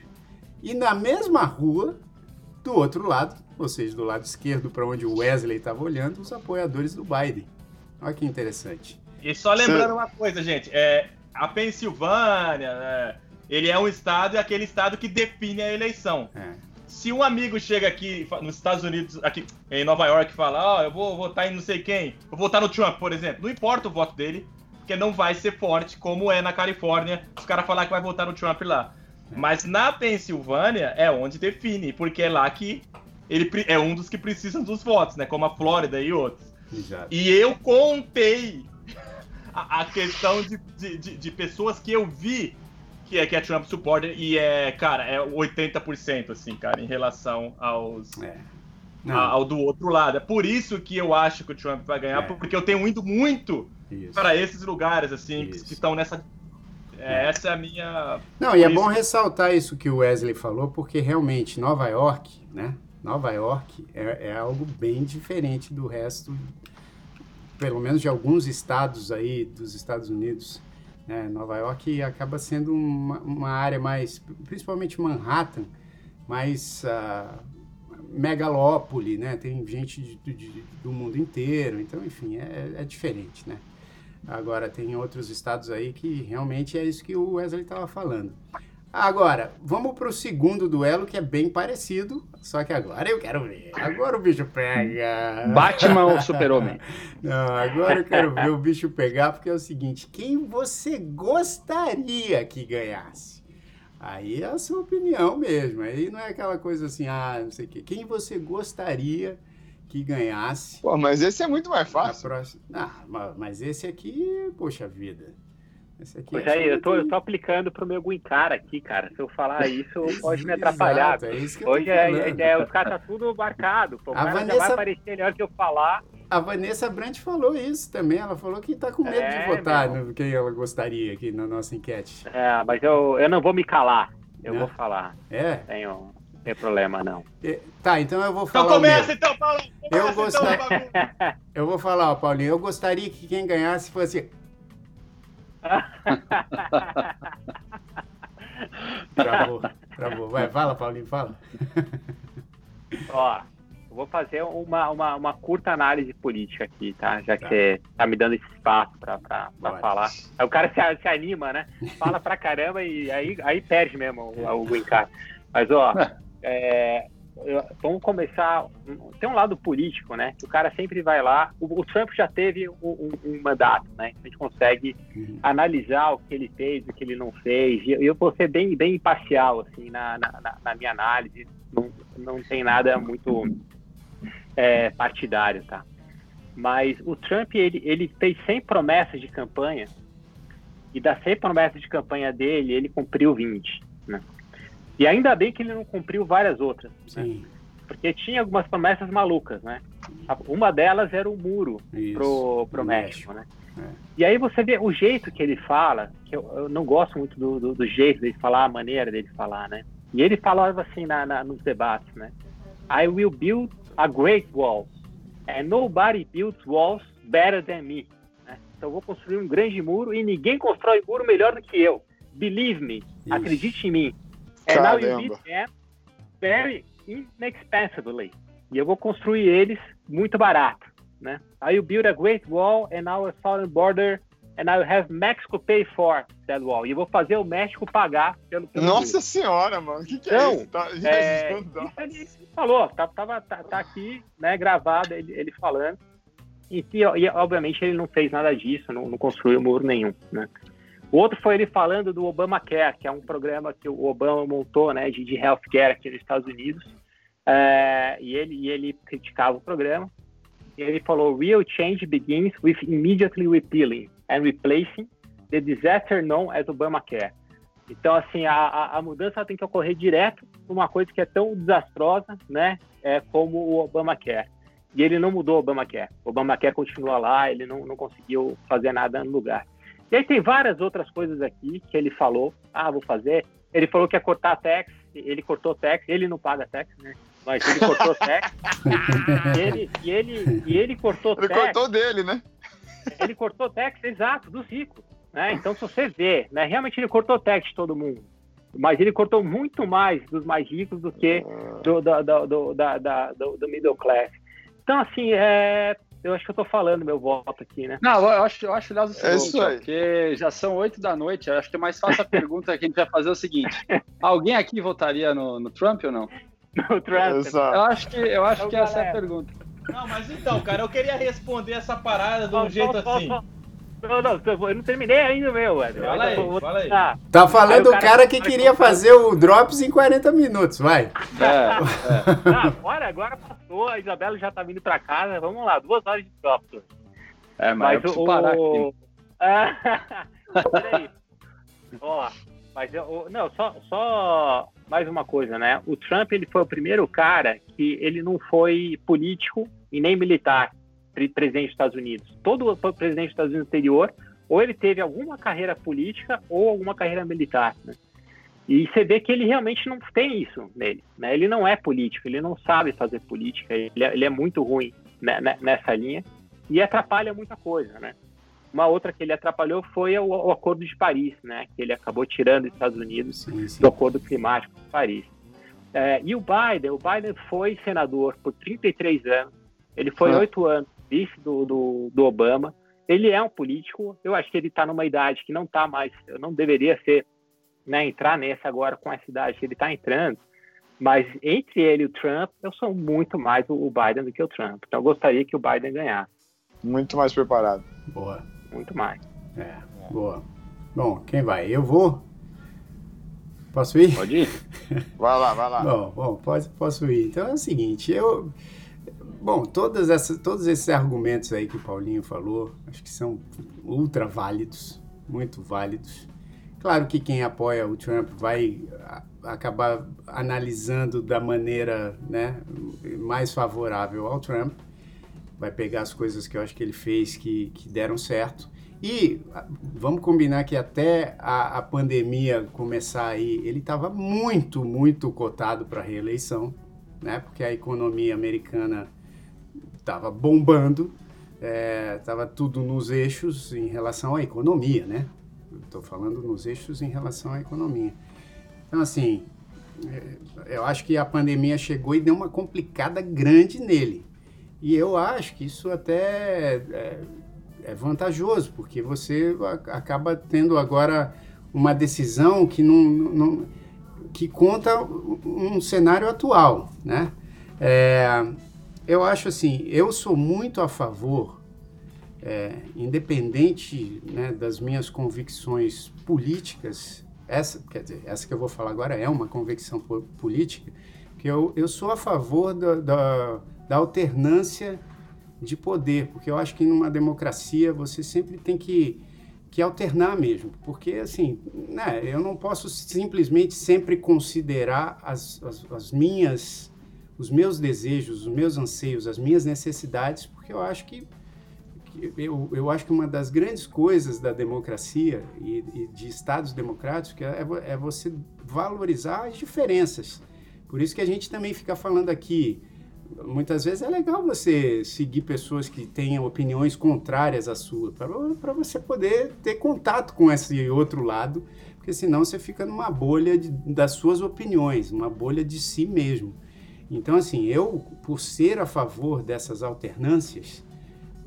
E na mesma rua, do outro lado, ou seja, do lado esquerdo para onde o Wesley estava olhando, os apoiadores do Biden. Olha que interessante. E só lembrando uma coisa, gente, é, a Pensilvânia, é, ele é um estado, é aquele estado que define a eleição. É se um amigo chega aqui nos Estados Unidos, aqui em Nova York, e fala, ó, oh, eu vou votar em não sei quem, eu vou votar no Trump, por exemplo, não importa o voto dele, porque não vai ser forte como é na Califórnia, os caras falar que vai votar no Trump lá. Mas na Pensilvânia é onde define, porque é lá que ele é um dos que precisam dos votos, né? Como a Flórida e outros. Exato. E eu contei a, a questão de, de, de, de pessoas que eu vi que é, que é Trump supporter e é, cara, é 80%, assim, cara, em relação aos. É. ao do outro lado. É por isso que eu acho que o Trump vai ganhar, é. porque eu tenho ido muito para esses lugares, assim, isso. que estão nessa. É, é. essa é a minha. Não, e é bom ressaltar isso que o Wesley falou, porque realmente Nova York, né? Nova York é, é algo bem diferente do resto, pelo menos de alguns estados aí dos Estados Unidos. Né? Nova York acaba sendo uma, uma, área mais, principalmente Manhattan, mais uh, megalópole, né? Tem gente de, de, do mundo inteiro, então, enfim, é, é diferente, né? Agora, tem outros estados aí que realmente é isso que o Wesley estava falando. Agora, vamos para o segundo duelo, que é bem parecido, só que agora eu quero ver. Agora o bicho pega. Batman ou Super-Homem? Não, agora eu quero ver o bicho pegar, porque é o seguinte: quem você gostaria que ganhasse? Aí é a sua opinião mesmo. Aí não é aquela coisa assim, ah, não sei o quê. Quem você gostaria que ganhasse? Pô, mas esse é muito mais fácil. Próxima... Ah, mas esse aqui, poxa vida. Esse aqui pois é, aí, eu tô, eu tô aplicando pro meu Green Card aqui, cara. Se eu falar isso, pode me atrapalhar. Exato, é isso que Hoje é, é, é, os caras tá tudo marcado. Pô, o a cara Vanessa... vai aparecer melhor que eu falar. A Vanessa Brandt falou isso também. Ela falou que tá com medo é, de votar no quem ela gostaria aqui na nossa enquete. É, mas eu, eu não vou me calar. Eu não. vou falar. É? Tenho, não tem problema, não. É, tá, então eu vou então falar. Então começa então, Paulo! Começa, eu, gostar... Então, eu vou falar, Paulinho. Eu gostaria que quem ganhasse fosse travou, travou. Vai, fala, Paulinho, fala. Ó, eu vou fazer uma, uma, uma, curta análise política aqui, tá? Já que tá. você tá me dando esse espaço pra, pra, pra falar. Aí o cara se, se, anima, né? Fala pra caramba e aí, aí perde mesmo o, o Green Mas, ó, é, vamos começar. Tem um lado político, né? O cara sempre vai lá. O, o Trump já teve um, um, um, mandato, né? A gente consegue uhum. analisar o que ele fez, o que ele não fez. E eu vou ser bem, bem imparcial, assim, na, na, na minha análise. Não, não tem nada muito é, partidário, tá? Mas o Trump, ele, ele fez 100 promessas de campanha. E das 100 promessas de campanha dele, ele cumpriu 20, né? E ainda bem que ele não cumpriu várias outras. Né? Porque tinha algumas promessas malucas, né? Uma delas era o muro Isso, pro, pro México, México, né? É. E aí você vê o jeito que ele fala, que eu, eu não gosto muito do, do, do, jeito dele falar, a maneira dele falar, né? E ele falava assim na, na, nos debates, né? I will build a great wall, and nobody builds walls better than me. Né? Então eu vou construir um grande muro e ninguém constrói muro melhor do que eu. Believe me, Isso. acredite em mim. And now you beat them very inexpensively. E eu vou construir eles muito barato, né? I will build a great wall and our southern border and I have Mexico pay for that wall. E eu vou fazer o México pagar pelo. pelo Nossa muro. senhora, mano, o que, que então, é isso? Tá, é, ele falou, tá, tava, tá, tá, aqui, né, gravado ele, ele falando. E, e, obviamente ele não fez nada disso, não, não construiu muro nenhum, né? O outro foi ele falando do Obamacare, que é um programa que o Obama montou, né, de, de healthcare aqui nos Estados Unidos. É, e, ele, e ele criticava o programa. E ele falou: Real change begins with immediately repealing and replacing the disaster known as Obamacare. Então, assim, a, a, mudança tem que ocorrer direto uma coisa que é tão desastrosa, né, é, como o Obamacare. E ele não mudou o Obamacare. O Obamacare continua lá, ele não, não conseguiu fazer nada no lugar. E aí tem várias outras coisas aqui que ele falou, ah, vou fazer. Ele falou que ia cortar tax, ele cortou tax, ele não paga tax, né? Mas ele cortou tax. e, ele, e, ele, e ele cortou ele tax. Ele cortou dele, né? Ele cortou tax, exato, dos ricos. Né? Então, se você vê, né, realmente ele cortou tax de todo mundo. Mas ele cortou muito mais dos mais ricos do que do, do, do, do, da, da, do, do middle class. Então, assim, é, eu acho que eu tô falando meu voto aqui, né? Não, eu acho, eu acho aliás, o seguinte, é isso aí. porque já são oito da noite, eu acho que é mais fácil a pergunta que a gente vai fazer é o seguinte: alguém aqui votaria no, no Trump ou não? No Trump. Exato. Eu acho que, eu acho então, que essa é a pergunta. Não, mas então, cara, eu queria responder essa parada de um jeito assim. Não, não, eu não terminei ainda, meu, velho. Fala aí, vou... fala aí. Tá falando o cara, cara que queria fazer o Drops em 40 minutos, vai. É, é. Ah, agora, agora passou, a Isabela já tá vindo pra casa, vamos lá, duas horas de Drops. É, mas, mas eu o... parar aqui. Peraí. Ó, mas eu, não, só, só mais uma coisa, né? O Trump, ele foi o primeiro cara que ele não foi político e nem militar presidente dos Estados Unidos. Todo presidente dos Estados Unidos anterior, ou ele teve alguma carreira política ou alguma carreira militar. Né? E você vê que ele realmente não tem isso nele. Né? Ele não é político, ele não sabe fazer política, ele é, ele é muito ruim né, né nessa linha e atrapalha muita coisa. Né? Uma outra que ele atrapalhou foi o, o, Acordo de Paris, né? que ele acabou tirando os Estados Unidos sim, sim. do Acordo Climático de Paris. É, e o Biden, o Biden foi senador por 33 anos, ele foi oito ah. anos vice do, do, do, Obama. Ele é um político, eu acho que ele está numa idade que não está mais, não deveria ser, né, entrar nessa agora com essa idade que ele está entrando. Mas entre ele e o Trump, eu sou muito mais o Biden do que o Trump. Então eu gostaria que o Biden ganhasse. Muito mais preparado. Boa. Muito mais. É, boa. Bom, quem vai? Eu vou. Posso ir? Pode ir. vai lá, vai lá. Bom, bom pode, posso ir. Então é o seguinte, eu Bom, todas essas, todos esses argumentos aí que o Paulinho falou, acho que são ultra válidos, muito válidos. Claro que quem apoia o Trump vai acabar analisando da maneira né, mais favorável ao Trump, vai pegar as coisas que eu acho que ele fez que, que deram certo. E vamos combinar que até a, a pandemia começar aí, ele estava muito, muito cotado para reeleição, né? Porque a economia americana estava bombando, estava é, tudo nos eixos em relação à economia, né? Estou falando nos eixos em relação à economia. Então, assim, é, eu acho que a pandemia chegou e deu uma complicada grande nele. E eu acho que isso até é, é vantajoso, porque você acaba tendo agora uma decisão que não, não que conta um cenário atual, né? É, eu acho assim, eu sou muito a favor, é, independente né, das minhas convicções políticas, essa, quer dizer, essa que eu vou falar agora é uma convicção política, que eu, eu sou a favor da, da, da alternância de poder, porque eu acho que numa democracia você sempre tem que, que alternar mesmo, porque assim, né, eu não posso simplesmente sempre considerar as, as, as minhas os meus desejos, os meus anseios, as minhas necessidades, porque eu acho que, eu, eu acho que uma das grandes coisas da democracia e, e de estados democráticos é, é você valorizar as diferenças. Por isso que a gente também fica falando aqui, muitas vezes é legal você seguir pessoas que tenham opiniões contrárias à sua, para você poder ter contato com esse outro lado, porque senão você fica numa bolha de, das suas opiniões, uma bolha de si mesmo. Então, assim, eu, por ser a favor dessas alternâncias,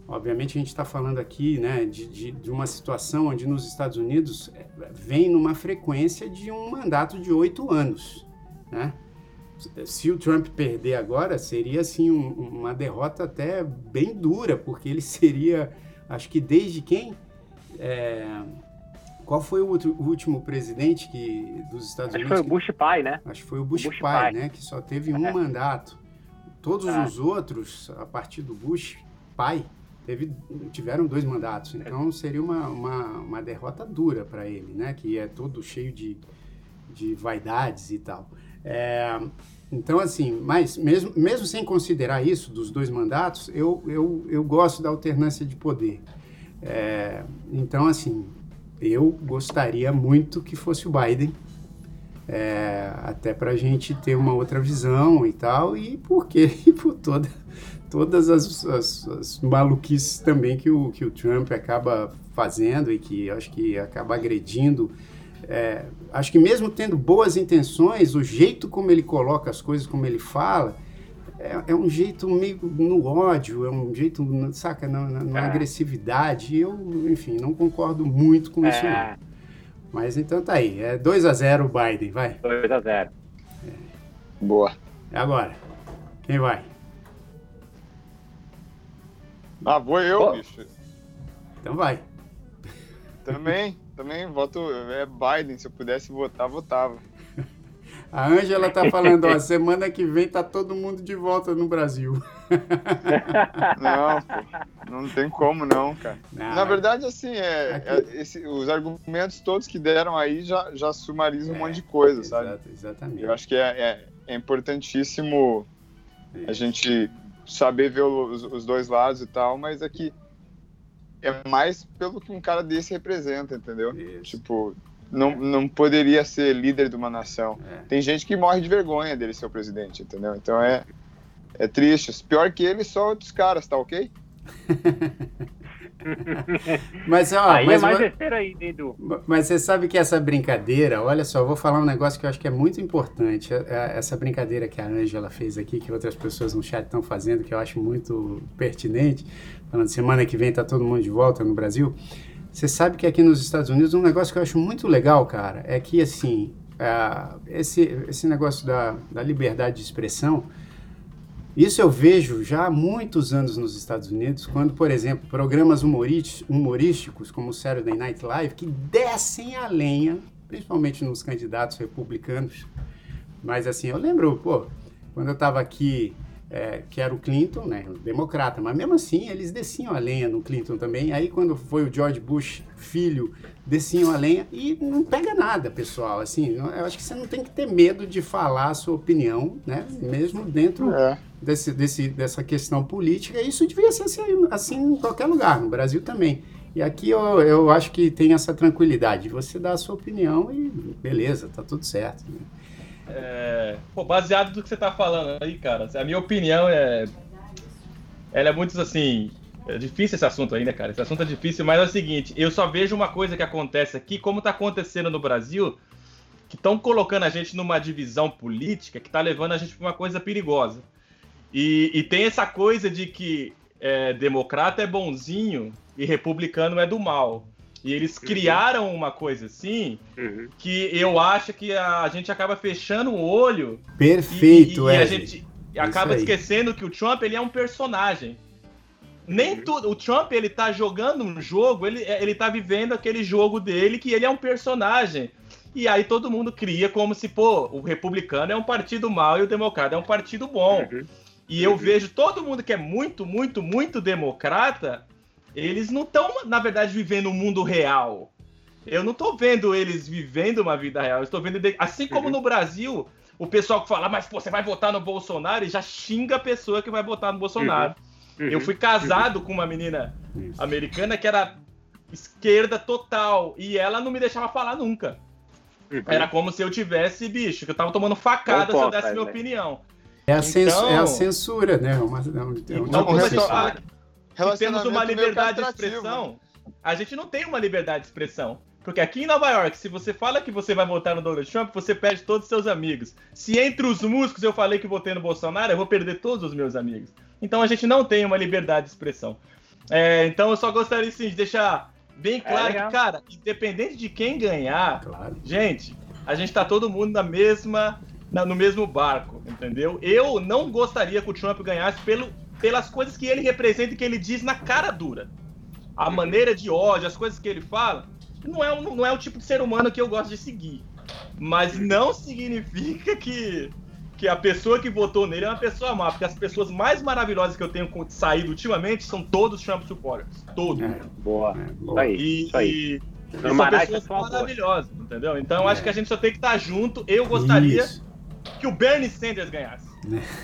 Obviamente a gente está falando aqui né, de, de, de, uma situação onde nos Estados Unidos é, vem numa frequência de um mandato de oito anos. Né? Se o Trump perder agora, seria assim um, uma derrota até bem dura, porque ele seria, acho que desde quem? É, qual foi o, outro, o, último presidente que, dos Estados acho Unidos? Acho que foi o Bush pai, né? Acho que foi o Bush, Bush pai, pai, né? Que só teve um é. mandato. Todos é. os outros, a partir do Bush pai, teve, tiveram dois mandatos. Então seria uma, uma, uma derrota dura para ele, né? Que é todo cheio de, de vaidades e tal. É, então, assim, mas mesmo, mesmo sem considerar isso, dos dois mandatos, eu, eu, eu gosto da alternância de poder. É, então, assim, eu gostaria muito que fosse o Biden, é, até para a gente ter uma outra visão e tal, e porque e por toda, todas as, as, as, maluquices também que o, que o Trump acaba fazendo e que acho que acaba agredindo. É, acho que mesmo tendo boas intenções, o jeito como ele coloca as coisas, como ele fala, é, é um jeito meio no ódio, é um jeito, saca, na, na, na é. agressividade. Eu, enfim, não concordo muito com isso. É. Não. Mas então tá aí. É 2 a 0 o Biden, vai. 2 a 0 Boa. É agora. Quem vai? Ah, vou eu, bicho. Então vai. Também, também voto. É Biden. Se eu pudesse votar, votava. A Ângela tá falando, ó, semana que vem tá todo mundo de volta no Brasil. Não, pô, não tem como não, cara. Não, Na verdade, assim, é, aqui... é esse, os argumentos todos que deram aí já, já sumarizam é, um monte de coisa, exato, sabe? Exatamente. Eu acho que é, é, é importantíssimo Isso. a gente saber ver os, os, dois lados e tal, mas aqui é, é mais pelo que um cara desse representa, entendeu? Isso. Tipo, não, não poderia ser líder de uma nação. É. Tem gente que morre de vergonha dele ser o presidente, entendeu? Então é, é triste. Pior que ele, só outros caras, tá ok? mas, ó, Aí mas, é mais besteira aí, Edu. Mas você sabe que essa brincadeira, olha só, eu vou falar um negócio que eu acho que é muito importante. É, é, essa brincadeira que a Ângela fez aqui, que outras pessoas no chat estão fazendo, que eu acho muito pertinente, falando semana que vem tá todo mundo de volta no Brasil. Você sabe que aqui nos Estados Unidos um negócio que eu acho muito legal, cara, é que assim, esse, esse negócio da, da liberdade de expressão, isso eu vejo já há muitos anos nos Estados Unidos, quando, por exemplo, programas humorísticos como o Saturday Night Live, que descem a lenha, principalmente nos candidatos republicanos. Mas assim, eu lembro, pô, quando eu estava aqui é, que era o Clinton, né, democrata, mas mesmo assim eles desciam a lenha no Clinton também. Aí quando foi o George Bush filho, desciam a lenha e não pega nada, pessoal. Assim, eu acho que você não tem que ter medo de falar a sua opinião, né, mesmo dentro é. desse, desse, dessa questão política. Isso devia ser assim, assim em qualquer lugar, no Brasil também. E aqui eu, eu acho que tem essa tranquilidade. Você dá a sua opinião e beleza, tá tudo certo. Né? É, pô, baseado no que você tá falando aí, cara, a minha opinião é. Ela é muito assim. É difícil esse assunto aí, né, cara? Esse assunto é difícil, mas é o seguinte: eu só vejo uma coisa que acontece aqui, como tá acontecendo no Brasil, que estão colocando a gente numa divisão política que tá levando a gente pra uma coisa perigosa. E, e tem essa coisa de que é, democrata é bonzinho e republicano é do mal. E eles uhum. criaram uma coisa assim uhum. que eu acho que a, gente acaba fechando o olho. Perfeito, e, e, e a gente acaba esquecendo que o Trump ele é um personagem. Nem uhum. tudo. O Trump ele tá jogando um jogo, ele, ele tá vivendo aquele jogo dele que ele é um personagem. E aí todo mundo cria como se, pô, o republicano é um partido mau e o democrata é um partido bom. Uhum. E eu uhum. vejo todo mundo que é muito, muito, muito democrata eles não estão, na verdade, vivendo um mundo real. Eu não estou vendo eles vivendo uma vida real. Eu estou vendo. Assim como uhum. no Brasil, o pessoal que fala, mas pô, você vai votar no Bolsonaro e já xinga a pessoa que vai votar no Bolsonaro. Uhum. Eu fui casado uhum. com uma menina americana que era esquerda total. E ela não me deixava falar nunca. Uhum. Era como se eu tivesse, bicho, que eu tava tomando facada se eu desse minha opinião. É a, então, é a censura, né? Uma, é um, é um então, se temos uma liberdade de expressão, a gente não tem uma liberdade de expressão. Porque aqui em Nova York, se você fala que você vai votar no Donald Trump, você perde todos os seus amigos. Se entre os músicos eu falei que votei no Bolsonaro, eu vou perder todos os meus amigos. Então a gente não tem uma liberdade de expressão. É, então eu só gostaria sim, de deixar bem é claro é que, cara, independente de quem ganhar, claro. gente, a gente tá todo mundo na mesma, na, no mesmo barco, entendeu? Eu não gostaria que o Trump ganhasse pelo, pelas coisas que ele representa e que ele diz na cara dura. A maneira de ódio, as coisas que ele fala, não é, não é o tipo de ser humano que eu gosto de seguir. Mas não significa que, que a pessoa que votou nele é uma pessoa má, porque as pessoas mais maravilhosas que eu tenho saído ultimamente são todos Trump supporters. Todos. É, boa. É, boa. E, isso aí. E, são pessoas maravilhosas, entendeu? Então eu acho é. que a gente só tem que estar junto. Eu gostaria isso. que o Bernie Sanders ganhasse.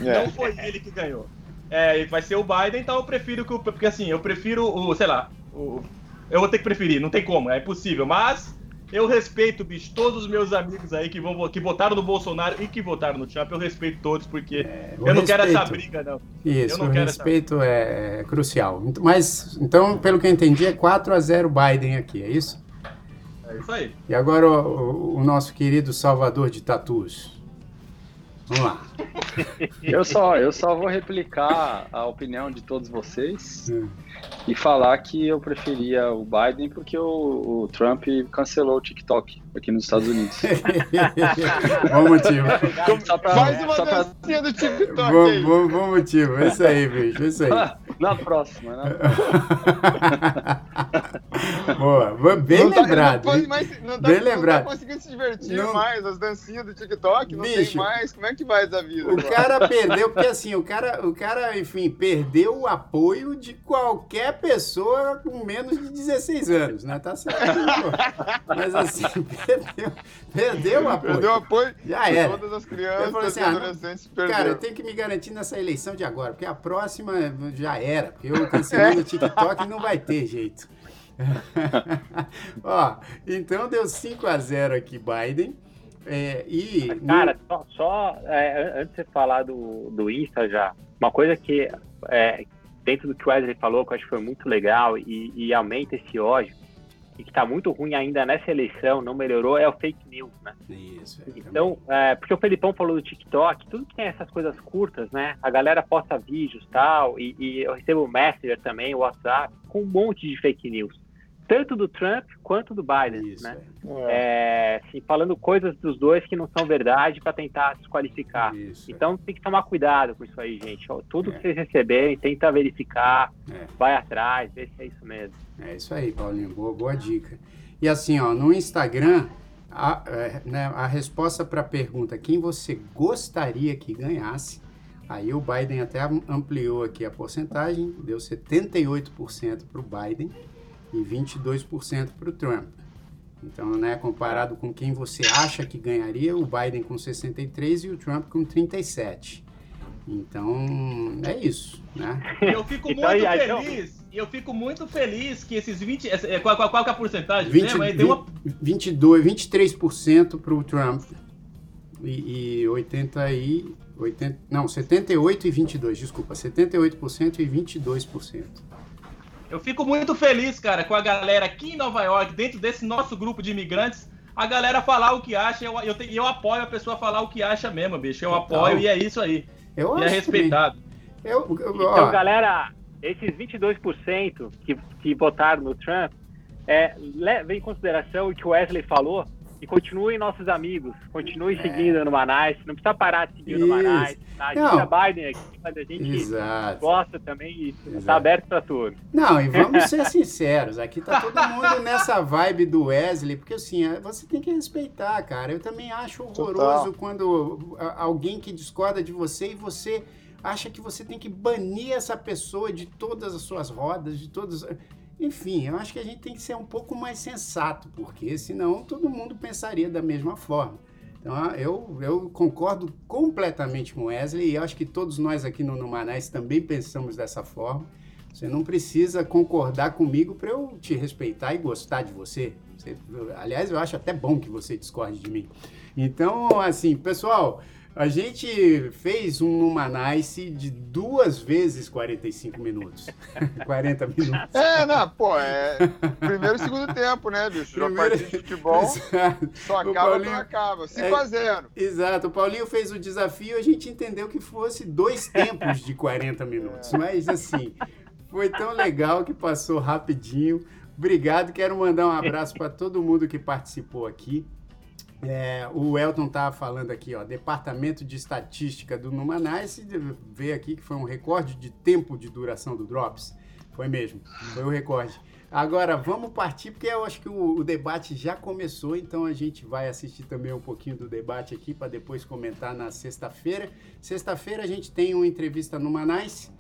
É. Não foi ele que ganhou. É, vai ser o Biden, então eu prefiro que o. Porque assim, eu prefiro o, sei lá, o, eu vou ter que preferir, não tem como, é impossível. Mas eu respeito, bicho, todos os meus amigos aí que, vão, que votaram no Bolsonaro e que votaram no Trump, eu respeito todos, porque é, eu não respeito, quero essa briga, não. Isso, o respeito essa... é crucial. Mas, então, pelo que eu entendi, é 4 a 0 Biden aqui, é isso? É isso aí. E agora o, o nosso querido Salvador de Tatus. Vamos lá. Eu só, eu só vou replicar a opinião de todos vocês hum. e falar que eu preferia o Biden porque o, o, Trump cancelou o TikTok aqui nos Estados Unidos. bom motivo. Só pra, Faz uma dancinha do TikTok bom. Bom, bom motivo, é isso aí, bicho, é isso aí. Na próxima, né? Boa, bem não tá, lembrado. Não, mais, não, tá, bem tá lembrado. tá conseguindo se divertir não... mais, as dancinhas do TikTok, não bicho, tem mais. Como é que vai essa vida? O agora? cara perdeu, porque assim, o cara, o cara, enfim, perdeu o apoio de qualquer pessoa com menos de 16 anos, né? Tá certo. Mas assim, perdeu, perdeu o apoio. Perdeu o apoio Já era. todas as crianças assim, e ah, adolescentes perderam. Cara, eu tenho que me garantir nessa eleição de agora, porque a próxima já era, porque eu cancelando o TikTok não vai ter jeito. Ó, então deu 5 a 0 aqui Biden. É, e Cara, no... só, só é, antes de você falar do, do Insta já, uma coisa que é, dentro do que o Wesley falou, que eu acho que foi muito legal e, e aumenta esse ódio, e que está muito ruim ainda nessa eleição, não melhorou, é o fake news, né? Isso. É, então, é, porque o Felipão falou do TikTok, tudo que tem essas coisas curtas, né? A galera posta vídeos tal, e, e eu recebo o Messenger também, o WhatsApp, com um monte de fake news tanto do Trump quanto do Biden, Isso, né? É. É, assim, falando coisas dos dois que não são verdade para tentar desqualificar. Isso, então tem que tomar cuidado com isso aí, gente. Tudo é. que vocês receberem, tenta verificar, é. vai atrás, vê se é isso mesmo. É isso aí, Paulinho. Boa, boa dica. E assim, ó, no Instagram, a, é, né, a resposta para a pergunta quem você gostaria que ganhasse, aí o Biden até ampliou aqui a porcentagem, deu 78% para o Biden e 22% para o Trump. Então, né, comparado com quem você acha que ganharia, o Biden com 63 e o Trump com 37. Então, é isso, né? Eu fico então, muito então, feliz, e eu fico muito feliz que esses 20, é, qual, qual, qual é a porcentagem 20, mesmo? 20, uma... 22, 23% para o Trump e, e 80 e 80, não, 78 e 22, desculpa, 78% e 22%. Eu fico muito feliz, cara, com a galera aqui em Nova York, dentro desse nosso grupo de imigrantes, a galera falar o que acha. Eu, eu, eu apoio a pessoa falar o que acha mesmo, bicho. Eu apoio e é isso aí. Eu e é respeitado. Eu, eu, então, galera, esses 22% que, que votaram no Trump, é, leve em consideração o que o Wesley falou, e continuem nossos amigos, continuem é. seguindo no Manais, não precisa parar de seguir Isso. no Manais. Tá? A gente é Biden aqui, mas a gente Exato. gosta também e está aberto para todos. Não, e vamos ser sinceros, aqui tá todo mundo nessa vibe do Wesley, porque assim, é, você tem que respeitar, cara. Eu também acho horroroso Total. quando alguém que discorda de você e você acha que você tem que banir essa pessoa de todas as suas rodas, de todos enfim, eu acho que a gente tem que ser um pouco mais sensato, porque senão todo mundo pensaria da mesma forma. Então, ah, eu, eu concordo completamente com Wesley e acho que todos nós aqui no Numanais também pensamos dessa forma. Você não precisa concordar comigo para eu te respeitar e gostar de você. você. Aliás, eu acho até bom que você discorde de mim. Então, assim, pessoal, a gente fez um Numanice de duas vezes 45 minutos. 40 minutos. É, não, pô, é primeiro e segundo tempo, né, bicho? Primeiro... partida de futebol exato. só acaba Paulinho... não acaba. 5 é, a 0 Exato. O Paulinho fez o desafio, a gente entendeu que fosse dois tempos de 40 minutos. É. Mas, assim, Foi tão legal que passou rapidinho. Obrigado, quero mandar um abraço para todo mundo que participou aqui. É, o Elton estava falando aqui, ó, Departamento de Estatística do Numanice, vê aqui que foi um recorde de tempo de duração do Drops. Foi mesmo, foi o recorde. Agora, vamos partir, porque eu acho que o, o, debate já começou, então a gente vai assistir também um pouquinho do debate aqui para depois comentar na sexta-feira. Sexta-feira a gente tem uma entrevista no Manais.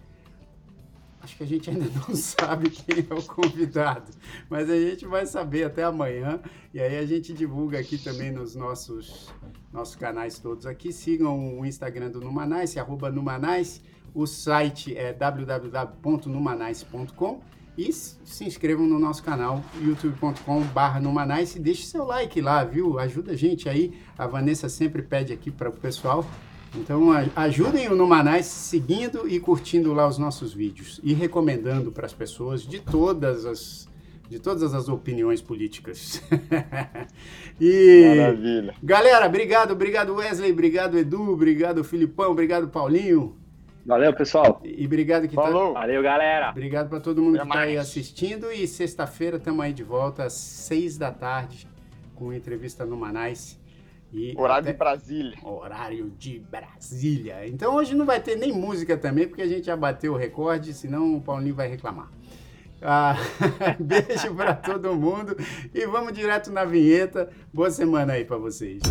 Acho que a gente ainda não sabe quem é o convidado, mas a gente vai saber até amanhã. E aí a gente divulga aqui também nos nossos, nossos canais todos aqui. Sigam o Instagram do Numanice, arroba Numanice. O site é www.numanice.com e se inscrevam no nosso canal youtube.com.br Numanice e deixe seu like lá, viu? Ajuda a gente aí. A Vanessa sempre pede aqui para o pessoal. Então ajudem o Numanice seguindo e curtindo lá os nossos vídeos e recomendando para as pessoas de todas as de todas as opiniões políticas. e Maravilha. Galera, obrigado, obrigado Wesley, obrigado Edu, obrigado Filipão, obrigado Paulinho. Valeu, pessoal. E obrigado que tá- Falou. Tá... Valeu, galera. Obrigado para todo mundo Até que está aí assistindo. E sexta-feira estamos aí de volta às seis da tarde com entrevista no Manais. E horário até... de Brasília. Horário de Brasília. Então hoje não vai ter nem música também, porque a gente já bateu o recorde, senão o Paulinho vai reclamar. Ah, beijo para todo mundo e vamos direto na vinheta. Boa semana aí para vocês.